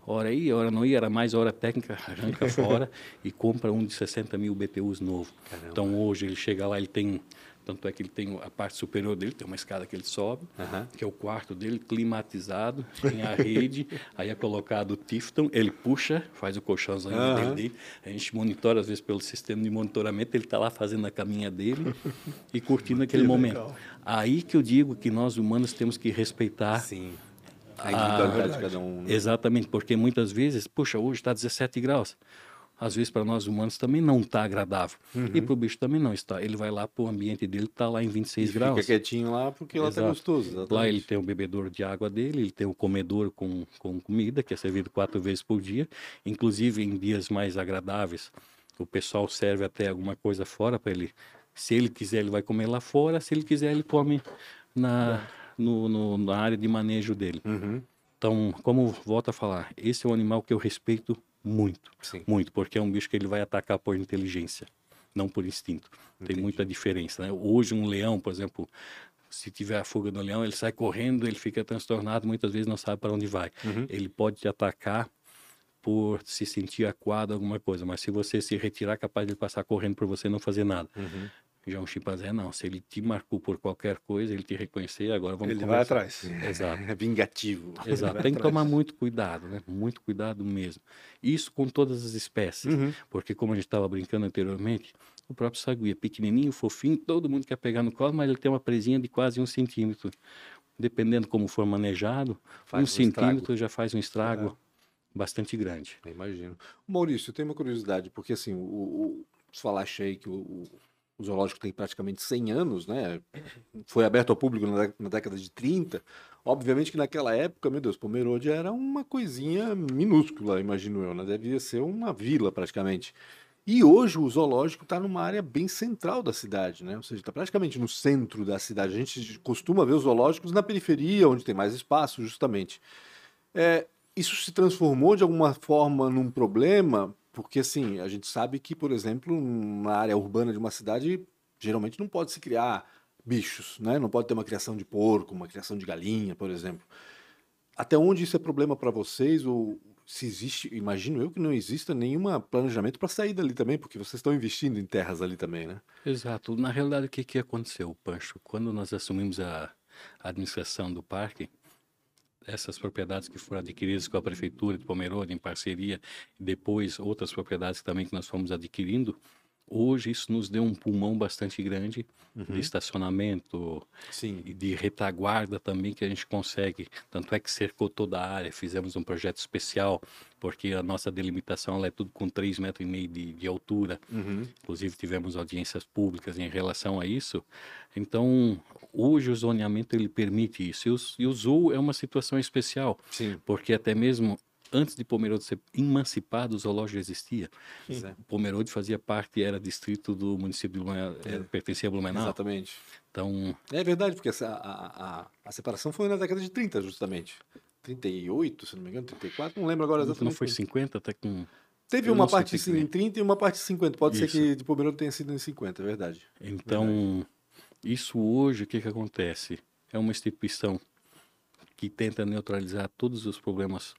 C: hora ia, hora não ia, era mais hora técnica, *laughs* arranca fora e compra um de 60 mil BTUs novo. Então hoje ele chega lá, ele tem, tanto é que ele tem a parte superior dele, tem uma escada que ele sobe, que é o quarto dele, climatizado, tem a rede, *laughs* aí é colocado o Tifton, ele puxa, faz o colchãozinho
A: Aham.
C: dele, a gente monitora às vezes pelo sistema de monitoramento, ele está lá fazendo a caminha dele e curtindo *laughs* aquele momento. Aí que eu digo que nós humanos temos que respeitar
A: Sim. A individualidade de cada um. né?
C: Exatamente, porque muitas vezes, puxa, hoje está 17 graus. Às vezes para nós humanos também não está agradável. E para o bicho também não está. Ele vai lá para o ambiente dele, está lá em 26
A: Fica
C: graus.
A: quietinho lá porque lá tá
C: Exato.
A: gostoso. exatamente.
C: Lá ele tem o bebedouro de água dele, ele tem o comedor com, com comida, que é servido quatro vezes por dia. Inclusive em dias mais agradáveis, o pessoal serve até alguma coisa fora para ele. Se ele quiser, ele vai comer lá fora. Se ele quiser, ele come na, no, no- na área de manejo dele.
A: Uhum.
C: Então, como volto a falar, esse é um animal que eu respeito muito,
A: Sim.
C: muito, porque é um bicho que ele vai atacar por inteligência, não por instinto.
A: Entendi.
C: Tem muita diferença, né? Hoje um leão, por exemplo, se tiver a fuga do leão, ele sai correndo, ele fica transtornado, muitas vezes não sabe para onde vai.
A: Uhum.
C: Ele pode te atacar por se sentir acuado alguma coisa, mas se você se retirar, é capaz de passar correndo por você e não fazer nada.
A: Uhum.
C: Já um chimpanzé não, se ele te marcou por qualquer coisa, ele te reconhecer, agora vamos
B: Ele vai
C: conversar.
B: atrás. *laughs*
C: Exato.
A: É vingativo.
C: Exato, tem que tomar muito cuidado, né? Muito cuidado mesmo. Isso com todas as espécies,
A: Uhum.
C: porque como a gente estava brincando anteriormente, o próprio saguia, pequenininho, fofinho, todo mundo quer pegar no colo, mas ele tem uma presinha de quase um centímetro. Dependendo como for manejado,
A: Faz
C: um
A: estrago.
C: centímetro já faz um estrago bastante grande.
A: Eu Imagino. Maurício, eu tenho uma curiosidade, porque assim, o, o, aí que o, o- o zoológico tem praticamente 100 anos, né? Foi aberto ao público na, na década de 30. Obviamente que naquela época, meu Deus, Pomerode era uma coisinha minúscula, imagino eu, né? Devia ser uma vila praticamente. E hoje o zoológico está numa área bem central da cidade, né? Ou seja, está praticamente no centro da cidade. A gente costuma ver os zoológicos na periferia, onde tem mais espaço, justamente. É, isso se transformou de alguma forma num problema Porque, assim, a gente sabe que, por exemplo, na área urbana de uma cidade, geralmente não pode se criar bichos, né? Não pode ter uma criação de porco, uma criação de galinha, por exemplo. Até onde isso é problema para vocês? Ou se existe, imagino eu que não exista nenhum planejamento para sair dali também, porque vocês estão investindo em terras ali também, né?
C: Exato. Na realidade, o que, que aconteceu, Pancho? Quando nós assumimos a, administração do parque, essas propriedades que foram adquiridas com a prefeitura de Pomerode em parceria, depois outras propriedades também que nós fomos adquirindo, Hoje isso nos deu um pulmão bastante grande uhum. de estacionamento Sim. e de retaguarda também que a gente consegue. Tanto é que cercou toda a área, fizemos um projeto especial, porque a nossa delimitação é tudo com 3,5 metros e meio de, de altura. Uhum. Inclusive tivemos audiências públicas em relação a isso. Então, hoje o zoneamento ele permite isso. E o, e o zoo é uma situação especial, Sim. porque até mesmo antes de Pomerode ser emancipado, o zoológico existia. Sim. Pomerode fazia parte, era distrito do município de Blumenau, é. pertencia a Blumenau.
A: Exatamente.
C: Então...
A: É verdade, porque essa, a, a, a, separação foi na década de 30, justamente. 38, se não me engano, 34, não lembro agora exatamente.
C: Não foi 50, até com...
A: Teve uma parte sim, em 30 e uma parte em 50. Pode isso. ser que de Pomerode tenha sido em 50, é verdade.
C: Então, verdade. isso hoje, o que, que acontece? É uma instituição que tenta neutralizar todos os problemas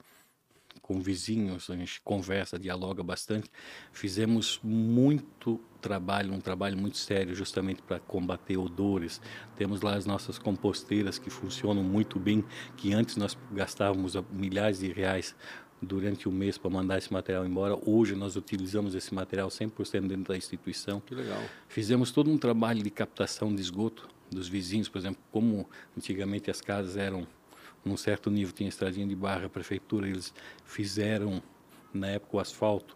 C: com vizinhos, a gente conversa, dialoga bastante. Fizemos muito trabalho, um trabalho muito sério, justamente para combater odores. Temos lá as nossas composteiras que funcionam muito bem, que antes nós gastávamos milhares de reais durante o mês para mandar esse material embora. Hoje nós utilizamos esse material 100% dentro da instituição.
A: Que legal.
C: Fizemos todo um trabalho de captação de esgoto dos vizinhos, por exemplo, como antigamente as casas eram num certo nível tinha estradinha de barra, a prefeitura, eles fizeram na época o asfalto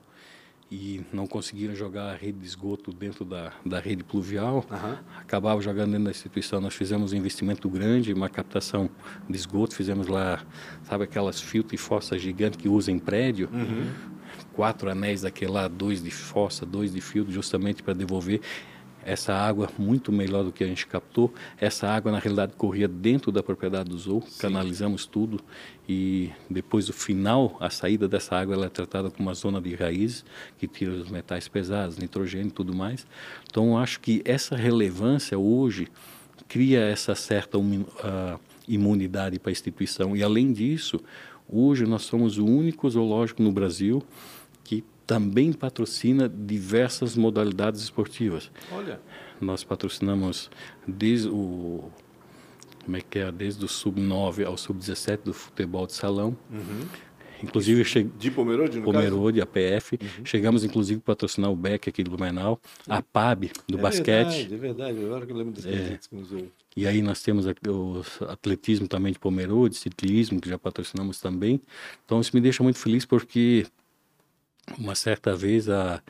C: e não conseguiram jogar a rede de esgoto dentro da, da rede pluvial, uhum. acabavam jogando dentro da instituição. Nós fizemos um investimento grande, uma captação de esgoto, fizemos lá, sabe aquelas filtros e fossas gigantes que usam em prédio? Uhum. Quatro anéis daquele lá, dois de fossa, dois de filtro, justamente para devolver essa água muito melhor do que a gente captou. Essa água, na realidade, corria dentro da propriedade do zoo, Sim. canalizamos tudo e depois, o final, a saída dessa água ela é tratada como uma zona de raízes, que tira os metais pesados, nitrogênio e tudo mais. Então, acho que essa relevância hoje cria essa certa uh, imunidade para a instituição. E, além disso, hoje nós somos o único zoológico no Brasil também patrocina diversas modalidades esportivas.
A: Olha.
C: Nós patrocinamos desde o como é que é, desde o sub-9 ao sub-17 do futebol de salão. Uhum. Inclusive, che...
A: de Pomerode,
C: no Pomerode, caso? a PF. Uhum. Chegamos, inclusive, a patrocinar o BEC aqui do Blumenau, a PAB do
A: é
C: basquete.
A: Verdade, é verdade, agora que eu lembro desse é. que nos
C: E aí nós temos o atletismo também de Pomerode, ciclismo, que já patrocinamos também. Então, isso me deixa muito feliz porque uma certa vez a,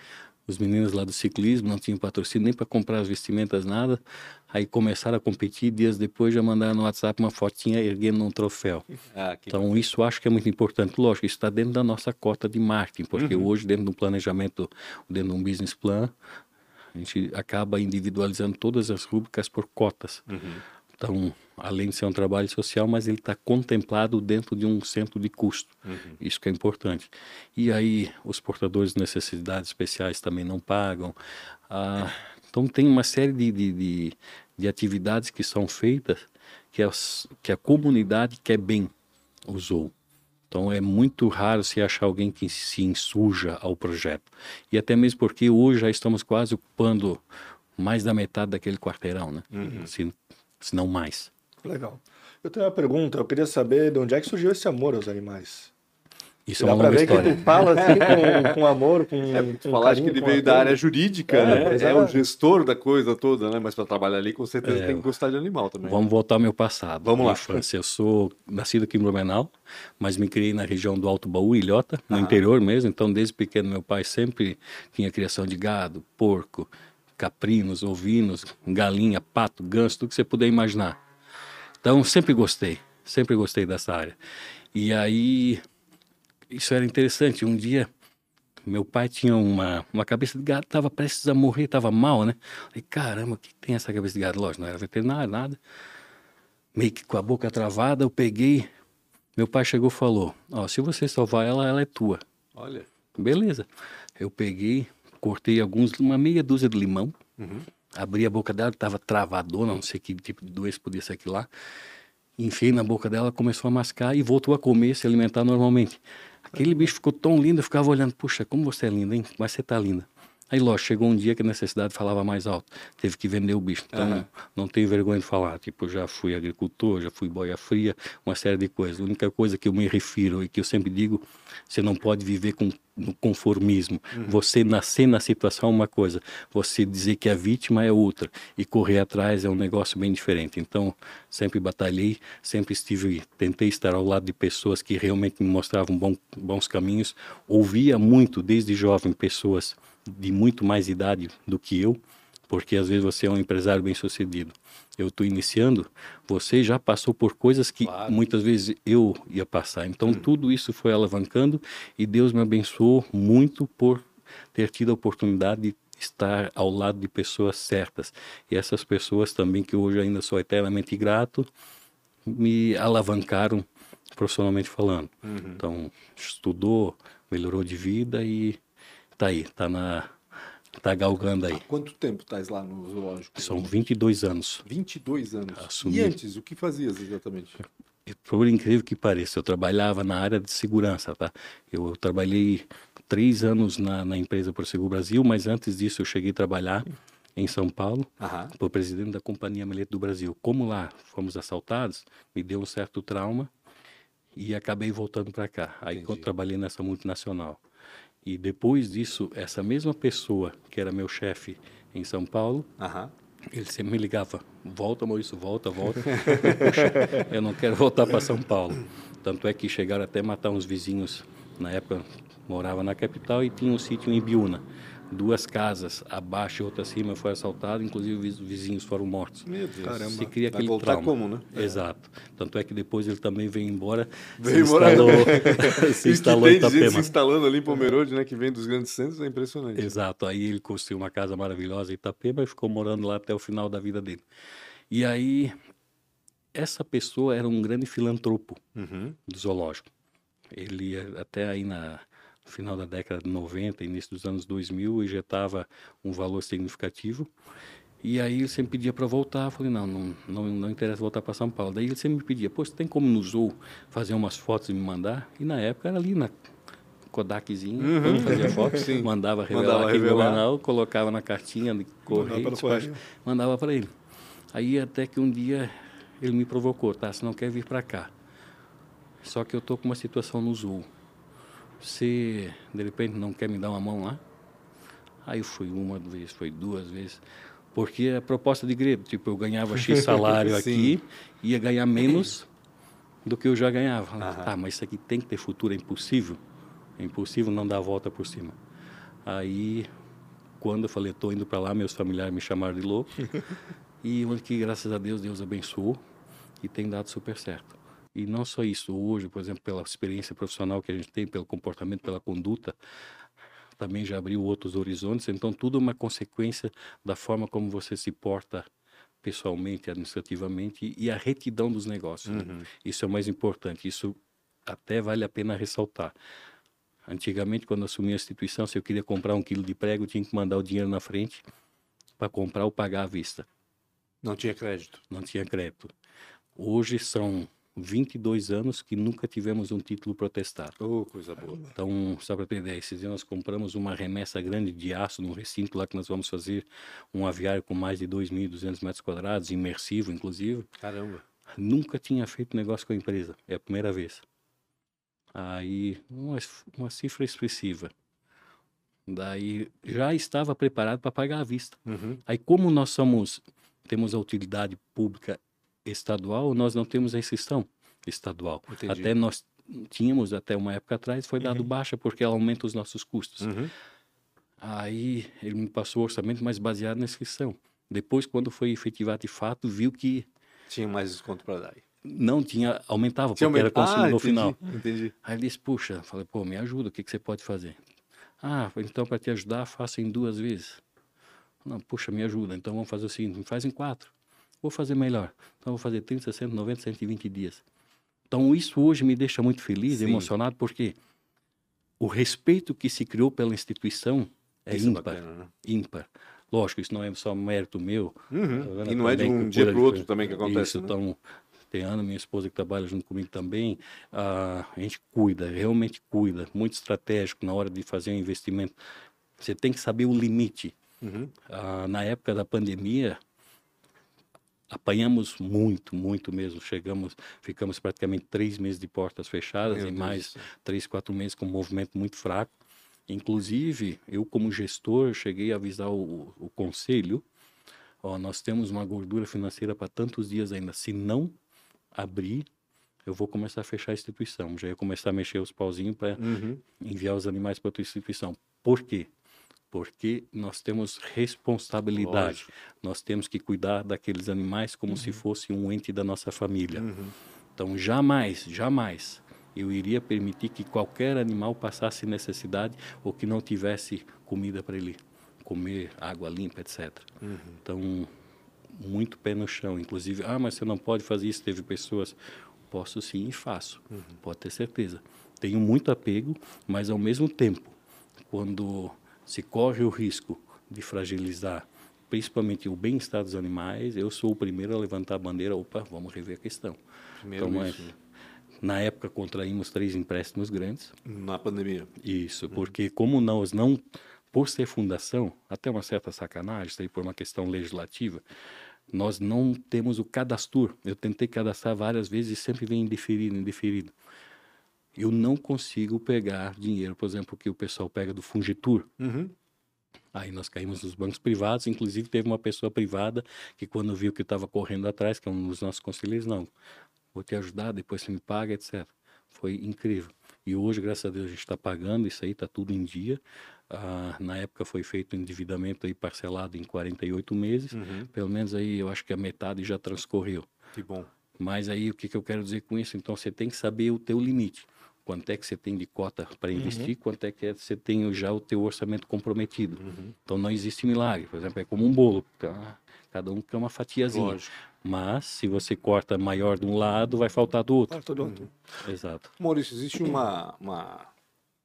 C: os meninos lá do ciclismo não tinham patrocínio nem para comprar as vestimentas, nada. Aí começaram a competir, dias depois já mandaram no WhatsApp uma fotinha erguendo um troféu. Ah, então isso acho que é muito importante. Lógico, isso está dentro da nossa cota de marketing, porque uhum. hoje dentro do planejamento, dentro de um business plan, a gente acaba individualizando todas as rubricas por cotas. Uhum. Então, além de ser um trabalho social, mas ele está contemplado dentro de um centro de custo. Uhum. Isso que é importante. E aí, os portadores de necessidades especiais também não pagam. Ah, então, tem uma série de, de, de, de atividades que são feitas que, as, que a comunidade quer bem usou. Então é muito raro se achar alguém que se insurja ao projeto. E até mesmo porque hoje já estamos quase ocupando mais da metade daquele quarteirão, né? Uhum. Se, se não mais.
B: Legal. Eu tenho uma pergunta, eu queria saber de onde é que surgiu esse amor aos animais.
C: Isso é uma longa história.
B: que tu fala assim com, *laughs* com amor, com. É,
A: tu falaste que ele veio da área jurídica, é, né? É, é, o gestor da coisa toda, né? Mas para trabalhar ali, com certeza é, tem que gostar de animal também.
C: Vamos voltar ao meu passado.
A: Vamos lá.
C: Infância. Eu sou nascido aqui em Blumenau, mas me criei na região do Alto Baú, Ilhota, no ah. interior mesmo. Então, desde pequeno, meu pai sempre tinha criação de gado, porco, caprinos, ovinos, galinha, pato, ganso, tudo que você puder imaginar. Então, sempre gostei, sempre gostei dessa área. E aí, isso era interessante. Um dia, meu pai tinha uma, uma cabeça de gado, estava prestes a morrer, estava mal, né? Falei, caramba, o que tem essa cabeça de gado? Lógico, não era veterinário, nada. Meio que com a boca travada, eu peguei. Meu pai chegou e falou: Ó, se você salvar ela, ela é tua.
A: Olha.
C: Beleza. eu peguei, cortei alguns, uma meia dúzia de limão,
A: Uhum.
C: abri a boca dela, estava travadona, não sei que tipo de doença podia ser aquilo lá. Enfiei na boca dela, começou a mascar e voltou a comer, se alimentar normalmente. Aquele bicho ficou tão lindo, eu ficava olhando, puxa, como você é linda, hein? Mas você tá linda. Aí, lógico, chegou um dia que a necessidade falava mais alto. Teve que vender o bicho. Então,
A: Aham.
C: não tenho vergonha de falar. Tipo, já fui agricultor, já fui boia fria, uma série de coisas. A única coisa que eu me refiro e que eu sempre digo, você não pode viver com conformismo. Você nascer na situação é uma coisa, você dizer que a vítima é outra e correr atrás é um negócio bem diferente. Então, sempre batalhei, sempre estive, tentei estar ao lado de pessoas que realmente me mostravam bons caminhos. Ouvia muito desde jovem pessoas de muito mais idade do que eu, porque às vezes você é um empresário bem sucedido. Eu estou iniciando, você já passou por coisas que
A: Claro.
C: muitas vezes eu ia passar. Então tudo isso foi alavancando e Deus me abençoou muito por ter tido a oportunidade de estar ao lado de pessoas certas. E essas pessoas também que hoje ainda sou eternamente grato, me alavancaram profissionalmente falando. Então, estudou, melhorou de vida e tá aí, tá na tá galgando aí.
A: Há quanto tempo estás lá no zoológico?
C: São 22 anos.
A: 22 anos.
C: Assumi.
A: E antes, o que fazias exatamente?
C: Por incrível que pareça, eu trabalhava na área de segurança, tá? Eu trabalhei três anos na, na empresa Por Seguro Brasil, mas antes disso eu cheguei a trabalhar em São Paulo para o presidente da Companhia Melete do Brasil. Como lá fomos assaltados, me deu um certo trauma e acabei voltando para cá. Aí
A: Entendi.
C: eu trabalhei nessa multinacional. E depois disso, essa mesma pessoa que era meu chefe em São Paulo,
A: Aham.
C: ele sempre me ligava, volta Maurício, volta, volta. *laughs* Puxa, eu não quero voltar para São Paulo. Tanto é que chegaram até matar uns vizinhos. Na época, morava na capital e tinha um sítio em Biúna. Duas casas abaixo e outra acima foi assaltado, inclusive os vizinhos foram mortos.
A: Meu Deus.
B: Caramba.
C: Se cria
A: Vai
C: aquele
A: voltar
C: trauma.
A: como, né?
C: Exato. Tanto é que depois ele também veio embora.
A: Veio
C: se
A: embora.
C: instalou, *laughs* *laughs* se instalou em
A: gente se
C: Itapema.
A: instalando ali em Pomerode, né? Que vem dos grandes centros, é impressionante.
C: Exato. Aí ele construiu uma casa maravilhosa em Itapema e ficou morando lá até o final da vida dele. E aí, essa pessoa era um grande filantropo
A: Uhum.
C: do zoológico. Ele até aí na final da década de 90, início dos anos 2000, injetava um valor significativo. E aí ele sempre pedia para voltar. Eu falei, não, não, não, não interessa voltar para São Paulo. Daí ele sempre me pedia, pô, você tem como no Zoo fazer umas fotos e me mandar? E na época era ali na Kodakzinha, eu fazia *laughs* foto,
A: Uhum. Sim.
C: mandava revelar
A: Mandava
C: aqui no jornal, colocava na cartinha de correio,
B: correio.
C: mandava para ele. Aí até que um dia ele me provocou, tá? Você não quer vir para cá. Só que eu tô com uma situação no Zoo. Você, de repente, não quer me dar uma mão lá? Aí eu fui uma vez, foi duas vezes. Porque a proposta de grego, tipo, eu ganhava X *laughs* salário aqui, ia ganhar menos do que eu já ganhava.
A: Aham.
C: Tá, mas isso aqui tem que ter futuro, é impossível. É impossível não dar a volta por cima. Aí, quando eu falei, tô indo para lá, meus familiares me chamaram de louco. *laughs* e onde que, graças a Deus, Deus abençoou e tem dado super certo. E não só isso, hoje, por exemplo, pela experiência profissional que a gente tem, pelo comportamento, pela conduta, também já abriu outros horizontes. Então, tudo é uma consequência da forma como você se porta pessoalmente, administrativamente e a retidão dos negócios. né? Isso é o mais importante. Isso até vale a pena ressaltar. Antigamente, quando assumi a instituição, se eu queria comprar um quilo de prego, eu tinha que mandar o dinheiro na frente para comprar ou pagar à vista.
A: Não tinha crédito.
C: Não tinha crédito. Hoje são 22 anos que nunca tivemos um título protestado.
A: Oh, coisa boa.
C: Então, só para ter ideia, esses dias nós compramos uma remessa grande de aço num recinto lá que nós vamos fazer um aviário com mais de 2.200 metros quadrados, imersivo inclusive.
A: Caramba.
C: Nunca tinha feito negócio com a empresa, é a primeira vez. Aí, uma, uma cifra expressiva. Daí, já estava preparado para pagar à vista.
A: Uhum.
C: Aí, como nós somos, temos a utilidade pública estadual, nós não temos a exceção estadual.
A: Entendi.
C: Até nós tínhamos, até uma época atrás, foi dado baixa porque ela aumenta os nossos custos.
A: Uhum.
C: Aí ele me passou o orçamento, mas baseado na inscrição. Depois, quando foi efetivado de fato, viu que
A: Tinha mais desconto para dar.
C: não tinha, aumentava, porque
A: Tinha
C: era consumidor
A: ah,
C: final.
A: entendi, Entendi.
C: Aí ele disse, puxa, falei, pô, me ajuda, o que, que você pode fazer? Ah, então para te ajudar, faça em duas vezes. Não, puxa, me ajuda, então vamos fazer o seguinte, me faz em quatro. Vou fazer melhor. Então vou fazer 30, 60, 90, 120 dias. Então isso hoje me deixa muito feliz,
A: Sim.
C: emocionado, porque o respeito que se criou pela instituição é
A: Isso é
C: ímpar.
A: bacana, né?
C: ímpar. Lógico, isso não é só mérito meu.
A: Uhum. E não é de um dia pro
C: de
A: outro também que acontece,
C: Isso,
A: né?
C: então, tem Ana, minha esposa, que trabalha junto comigo também. ah, a gente cuida, realmente cuida. Muito estratégico na hora de fazer um investimento. Você tem que saber o limite.
A: Uhum.
C: Ah, na época da pandemia, apanhamos muito, muito mesmo. Chegamos, ficamos praticamente três meses de portas fechadas
A: Meu
C: e
A: Deus
C: mais três, quatro meses com um movimento muito fraco. Inclusive, eu como gestor cheguei a avisar o, o conselho, ó, nós temos uma gordura financeira para tantos dias ainda. Se não abrir, eu vou começar a fechar a instituição. Já ia começar a mexer os pauzinhos para
A: Uhum.
C: enviar os animais para outra instituição. Por quê? Porque nós temos responsabilidade.
A: Lógico.
C: Nós temos que cuidar daqueles animais como se fosse um ente da nossa família.
A: Uhum.
C: Então, jamais, jamais eu iria permitir que qualquer animal passasse necessidade ou que não tivesse comida para ele comer, água limpa, etc.
A: Uhum.
C: Então, muito pé no chão. Inclusive, ah, mas você não pode fazer isso. Teve pessoas, posso sim e faço,
A: Uhum.
C: pode ter certeza. Tenho muito apego, mas ao mesmo tempo, quando se corre o risco de fragilizar principalmente o bem-estar dos animais, eu sou o primeiro a levantar a bandeira, opa, vamos rever a questão.
A: Primeiro
C: Então, é,
A: isso, né?
C: Na época, contraímos três empréstimos grandes.
A: Na pandemia.
C: Isso, porque como nós não, por ser fundação, até uma certa sacanagem, isso aí por uma questão legislativa, nós não temos o cadastro. Eu tentei cadastrar várias vezes e sempre vem indeferido, indeferido. Eu não consigo pegar dinheiro, por exemplo, que o pessoal pega do Fungitur.
A: Uhum.
C: Aí nós caímos nos bancos privados, inclusive teve uma pessoa privada que quando viu que estava correndo atrás, que é um dos nossos conselheiros, não, vou te ajudar, depois você me paga, etc. Foi incrível. E hoje, graças a Deus, a gente está pagando, isso aí está tudo em dia. Ah, na época foi feito um endividamento aí parcelado em 48 meses,
A: Uhum.
C: pelo menos aí eu acho que a metade já transcorreu.
A: Que bom.
C: Mas aí o que, que eu quero dizer com isso? Então você tem que saber o teu limite. Quanto é que você tem de cota para investir, quanto é que você tem já o teu orçamento comprometido. Então não existe milagre. Por exemplo, é como um bolo. tá? Cada um quer uma fatiazinha.
A: Lógico.
C: Mas se você corta maior de um lado, vai faltar do outro.
B: Todo outro.
C: Exato.
A: Maurício, existe uma, uma,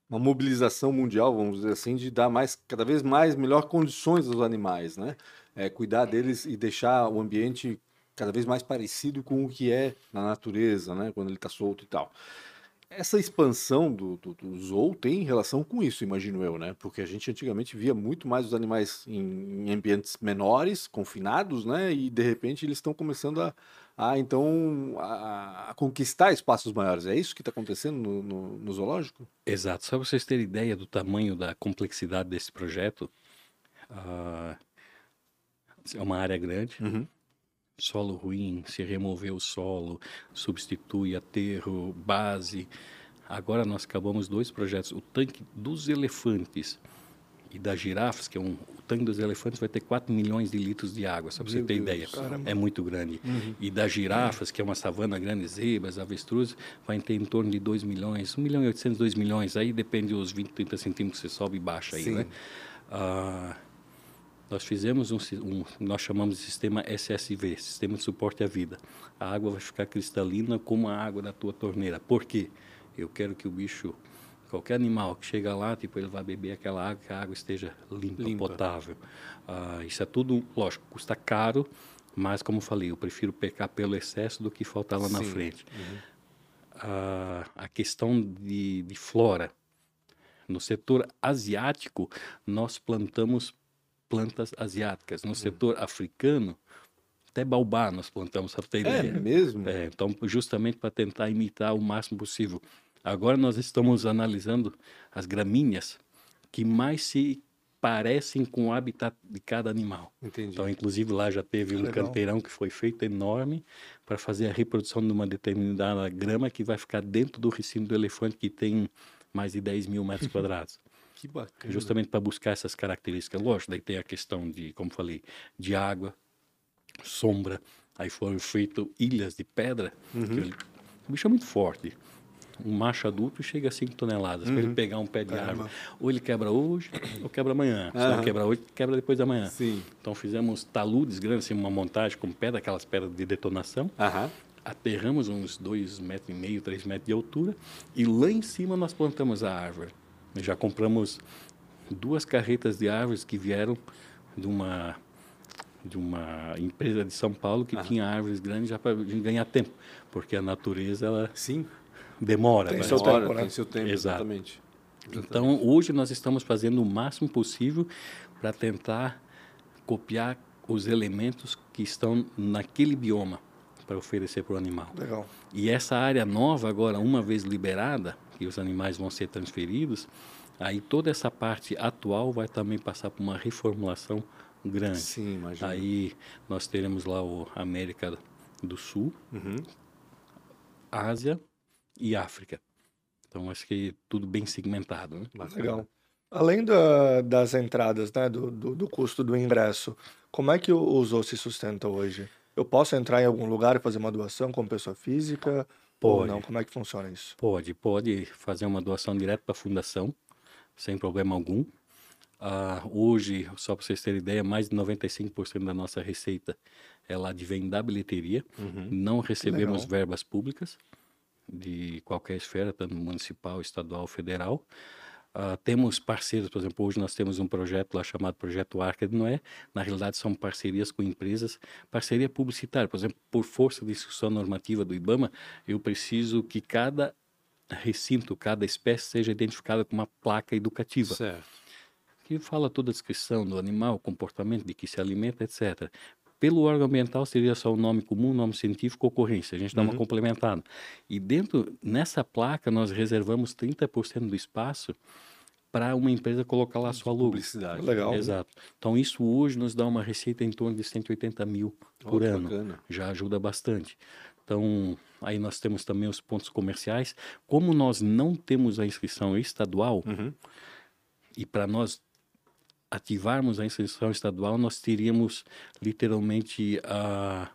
A: uma mobilização mundial, vamos dizer assim, de dar mais, cada vez mais melhor condições aos animais, né? É, cuidar deles e deixar o ambiente cada vez mais parecido com o que é na natureza, né? Quando ele está solto e tal. Essa expansão do, do, do zoo tem relação com isso, imagino eu, né? Porque a gente antigamente via muito mais os animais em, em ambientes menores, confinados, né? E de repente eles estão começando a, a então a, a conquistar espaços maiores. É isso que está acontecendo no, no- no zoológico?
C: Exato. Só para vocês terem ideia do tamanho da complexidade desse projeto, ah, é uma área grande,
A: Uhum.
C: Solo ruim, se remover o solo, substitui aterro, base. Agora nós acabamos dois projetos. O tanque dos elefantes e das girafas, que é um, o tanque dos elefantes vai ter 4 milhões de litros de água, só para você ter
A: Deus
C: ideia.
A: céu.
C: É muito grande. E das girafas, que é uma savana grande, zebras, avestruzes, vai ter em torno de 2 milhões, 1 milhão e 800, 2 milhões. Aí depende dos 20, 30 centímetros que você sobe e baixa aí,
A: Sim.
C: né? Ah, nós fizemos um, um, nós chamamos de sistema SSV, Sistema de Suporte à Vida. A água vai ficar cristalina como a água da tua torneira. Por quê? Eu quero que o bicho, qualquer animal que chega lá, tipo, ele vai beber aquela água, que a água esteja limpa,
A: Limpa.
C: potável. Ah, isso é tudo, lógico, custa caro, mas como falei, eu prefiro pecar pelo excesso do que faltar lá na
A: Sim. Uhum.
C: frente. Ah, a questão de, de flora. No setor asiático, nós plantamos plantas asiáticas.
A: Uhum.
C: No setor africano, até baobá nós plantamos, para ter
A: É mesmo?
C: É, então, justamente para tentar imitar o máximo possível. Agora nós estamos analisando as gramíneas que mais se parecem com o habitat de cada animal.
A: Entendi.
C: Então, inclusive, lá já teve um
B: Legal.
C: canteirão que foi feito enorme para fazer a reprodução de uma determinada grama que vai ficar dentro do recinto do elefante, que tem mais de 10 mil metros quadrados.
A: Que bacana.
C: Justamente para buscar essas características. Lógico, daí tem a questão de, como falei, de água, sombra. Aí foram feitas ilhas de pedra.
A: Uhum.
C: o bicho é muito forte. Um macho adulto chega a 5 toneladas. Para
A: Uhum.
C: ele pegar um pé de árvore, ou ele quebra hoje, ou quebra amanhã. Se não quebra hoje, quebra depois da manhã.
A: Sim.
C: Então fizemos taludes grandes, assim, uma montagem com pedra, aquelas pedras de detonação.
A: Aham.
C: Aterramos uns dois metros e meio, três metros de altura. E lá em cima nós plantamos a árvore. Já compramos duas carretas de árvores que vieram de uma de uma empresa de São Paulo que tinha árvores grandes já para ganhar tempo, porque a natureza ela
A: Sim.
C: demora.
B: Tem
C: pra
B: seu
A: Demora,
B: tempo, né?
A: Tem seu tempo,
C: Exato.
A: exatamente.
C: Então, hoje nós estamos fazendo o máximo possível para tentar copiar os elementos que estão naquele bioma para oferecer para o animal.
B: Legal.
C: E essa área nova agora, uma vez liberada, que os animais vão ser transferidos, aí toda essa parte atual vai também passar por uma reformulação grande.
A: Sim, imagina.
C: Aí nós teremos lá o América do Sul,
A: Uhum.
C: Ásia e África. Então acho que tudo bem segmentado, né?
B: Legal. Além da- das entradas, né, do, do, do custo do ingresso, como é que o o Zoo se sustenta hoje? Eu posso entrar em algum lugar e fazer uma doação como pessoa física? Ou
C: Pode.
B: não? Como é que funciona isso?
C: Pode, pode fazer uma doação direto para a fundação, sem problema algum. Ah, hoje, só para vocês terem ideia, mais de 95% da nossa receita ela advém da bilheteria. Não recebemos
B: Legal.
C: verbas públicas de qualquer esfera, tanto municipal, estadual, federal. Ah, temos parceiros, por exemplo, hoje nós temos um projeto lá chamado Projeto Arca de Noé. Na realidade, são parcerias com empresas, parceria publicitária. Por exemplo, por força de discussão normativa do IBAMA, eu preciso que cada recinto, cada espécie seja identificada com uma placa educativa
A: Certo.
C: que fala toda a descrição do animal, comportamento, de que se alimenta, etc. Pelo órgão ambiental seria só o nome comum, nome científico, ocorrência. A gente dá uma complementada. E dentro, nessa placa, nós reservamos 30% do espaço para uma empresa colocar lá a sua logo.
A: Publicidade.
B: Legal.
C: Exato. Então, isso hoje nos dá uma receita em torno de 180 mil por
A: que
C: ano.
A: bacana.
C: Já ajuda bastante. Então, aí nós temos também os pontos comerciais. Como nós não temos a inscrição estadual,
A: Uhum.
C: e para nós ativarmos a inscrição estadual, nós teríamos literalmente ah,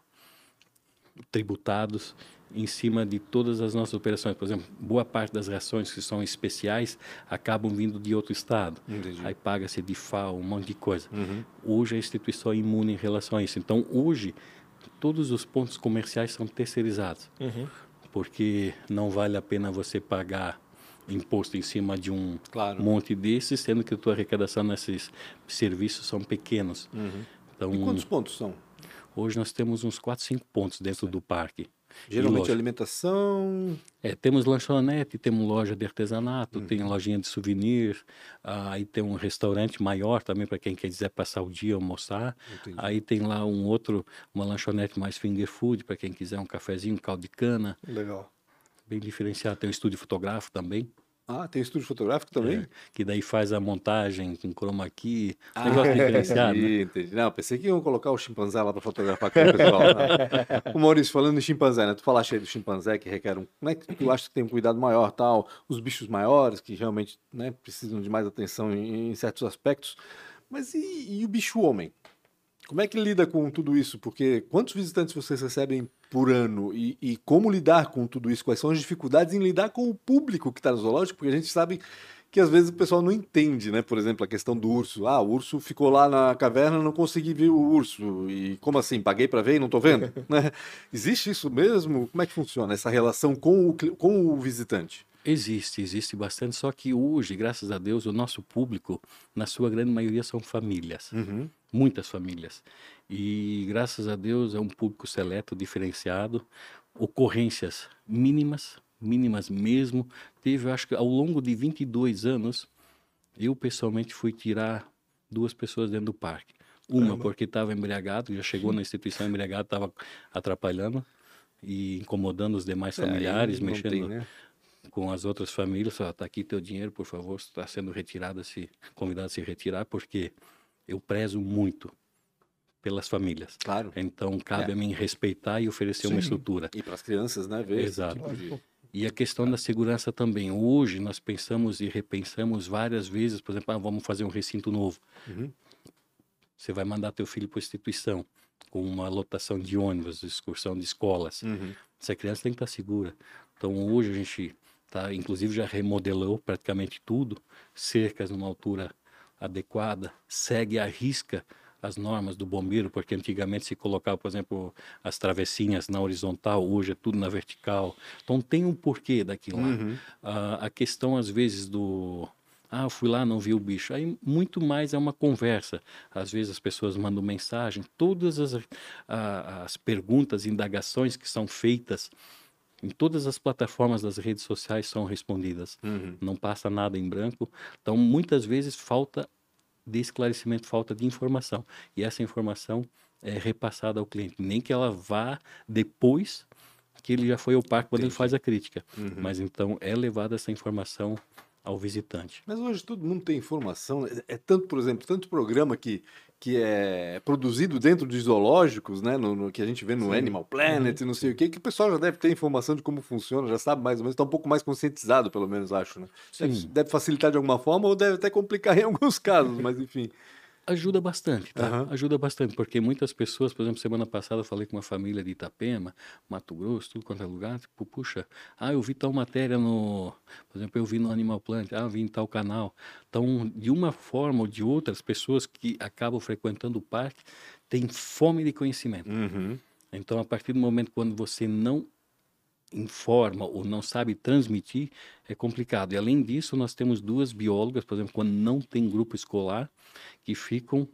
C: tributados em cima de todas as nossas operações. Por exemplo, boa parte das rações que são especiais acabam vindo de outro estado.
A: Entendi.
C: Aí paga-se de FAO, um monte de coisa.
A: Uhum.
C: Hoje a instituição é imune em relação a isso. Então, hoje, todos os pontos comerciais são terceirizados
B: Uhum.
C: porque não vale a pena você pagar imposto em cima de um
A: Claro.
C: monte desses, sendo que a tua arrecadação nesses serviços são pequenos. Então,
A: E quantos pontos são?
C: hoje nós temos uns 4, 5 pontos dentro do parque.
A: Geralmente alimentação.
C: É, temos lanchonete, temos loja de artesanato, tem
A: Uhum.
C: lojinha de souvenir, ah, aí tem um restaurante maior também para quem quiser passar o dia almoçar.
A: Entendi.
C: Aí tem lá um outro, uma lanchonete mais finger food para quem quiser um cafezinho, um caldo de cana,
B: Legal.
C: Bem diferenciado. Tem um estúdio fotográfico também.
A: Ah, tem estúdio fotográfico também?
C: É, que daí faz a montagem com chroma key,
A: Ah,
C: negócio diferenciado, né?
A: entendi, entendi. Não, pensei que iam colocar o chimpanzé lá para fotografar aquele pessoal. né? *laughs* o Maurício, falando em chimpanzé, né? Tu falaste aí do chimpanzé que requer um. Não é que tu acha que tem um cuidado maior, tal, os bichos maiores que realmente né, precisam de mais atenção em, em certos aspectos. Mas e, e o bicho homem? Como é que lida com tudo isso? Porque quantos visitantes vocês recebem por ano? E, e como lidar com tudo isso? Quais são as dificuldades em lidar com o público que está no zoológico? Porque a gente sabe que às vezes o pessoal não entende, né? Por exemplo, a questão do urso. Ah, o urso ficou lá na caverna, não consegui ver o urso. E como assim? Paguei para ver e não estou vendo? *laughs* né? Existe isso mesmo? Como é que funciona essa relação com o, com o visitante?
C: Existe, existe bastante, só que hoje, graças a Deus, o nosso público, na sua grande maioria, são famílias.
A: Uhum.
C: Muitas famílias. E graças a Deus é um público seleto, diferenciado, ocorrências mínimas, mínimas mesmo. Teve, eu acho que ao longo de 22 anos, eu pessoalmente fui tirar duas pessoas dentro do parque. Uma
B: Caramba.
C: porque estava embriagado, já chegou na instituição embriagado, estava atrapalhando e incomodando os demais
A: É,
C: familiares,
A: não
C: mexendo
A: tem, né?
C: Com as outras famílias, ó, tá aqui teu dinheiro, por favor, está sendo retirado, se convidado a se retirar, porque eu prezo muito pelas famílias.
A: Claro.
C: Então cabe
A: É.
C: a mim respeitar e oferecer uma
B: Sim.
C: estrutura.
A: E para as crianças, né? Ver
C: Exato.
A: tipo
C: E a questão da segurança também. Hoje nós pensamos e repensamos várias vezes, por exemplo, ah, vamos fazer um recinto novo.
A: Uhum.
C: Você vai mandar teu filho para instituição com uma lotação de ônibus, excursão de escolas.
A: Uhum.
C: Essa criança tem que estar segura. Então hoje a gente tá, inclusive já remodelou praticamente tudo, cercas numa altura adequada, segue à risca as normas do bombeiro, porque antigamente se colocava, por exemplo, as travessinhas na horizontal, hoje é tudo na vertical. Então tem um porquê daquilo lá.
A: Uhum.
C: Ah, a questão às vezes do Ah, eu fui lá, não vi o bicho. Aí muito mais é uma conversa. Às vezes as pessoas mandam mensagem, todas as, a, as perguntas, indagações que são feitas em todas as plataformas das redes sociais são respondidas.
A: Uhum.
C: Não passa nada em branco. Então, muitas vezes falta de esclarecimento, falta de informação. E essa informação é repassada ao cliente. Nem que ela vá depois que ele já foi ao parque quando ele
A: Entendi.
C: faz a crítica.
A: Uhum.
C: Mas então é levada essa informação ao visitante.
A: Mas hoje todo mundo tem informação. É, é tanto, por exemplo, tanto programa que, que é produzido dentro de zoológicos, né? No, no- que a gente vê no
B: Sim.
A: Animal Planet, não sei o quê, que o pessoal já deve ter informação de como funciona, já sabe mais ou menos, está um pouco mais conscientizado, pelo menos, acho, né? Deve, deve facilitar de alguma forma ou deve até complicar *laughs* em alguns casos, mas enfim.
C: Ajuda bastante, tá?
A: Aham.
C: Ajuda bastante, porque muitas pessoas, por exemplo, semana passada eu falei com uma família de Itapema, Mato Grosso, tudo quanto é lugar, tipo, puxa, ah, eu vi tal matéria no, por exemplo, eu vi no Animal Planet, ah, vi em tal canal. Então, de uma forma ou de outra, as pessoas que acabam frequentando o parque têm fome de conhecimento.
A: Uhum.
C: Então, a partir do momento quando você não informa ou não sabe transmitir, é complicado. E além disso, nós temos duas biólogas, por exemplo, quando não tem grupo escolar, que ficam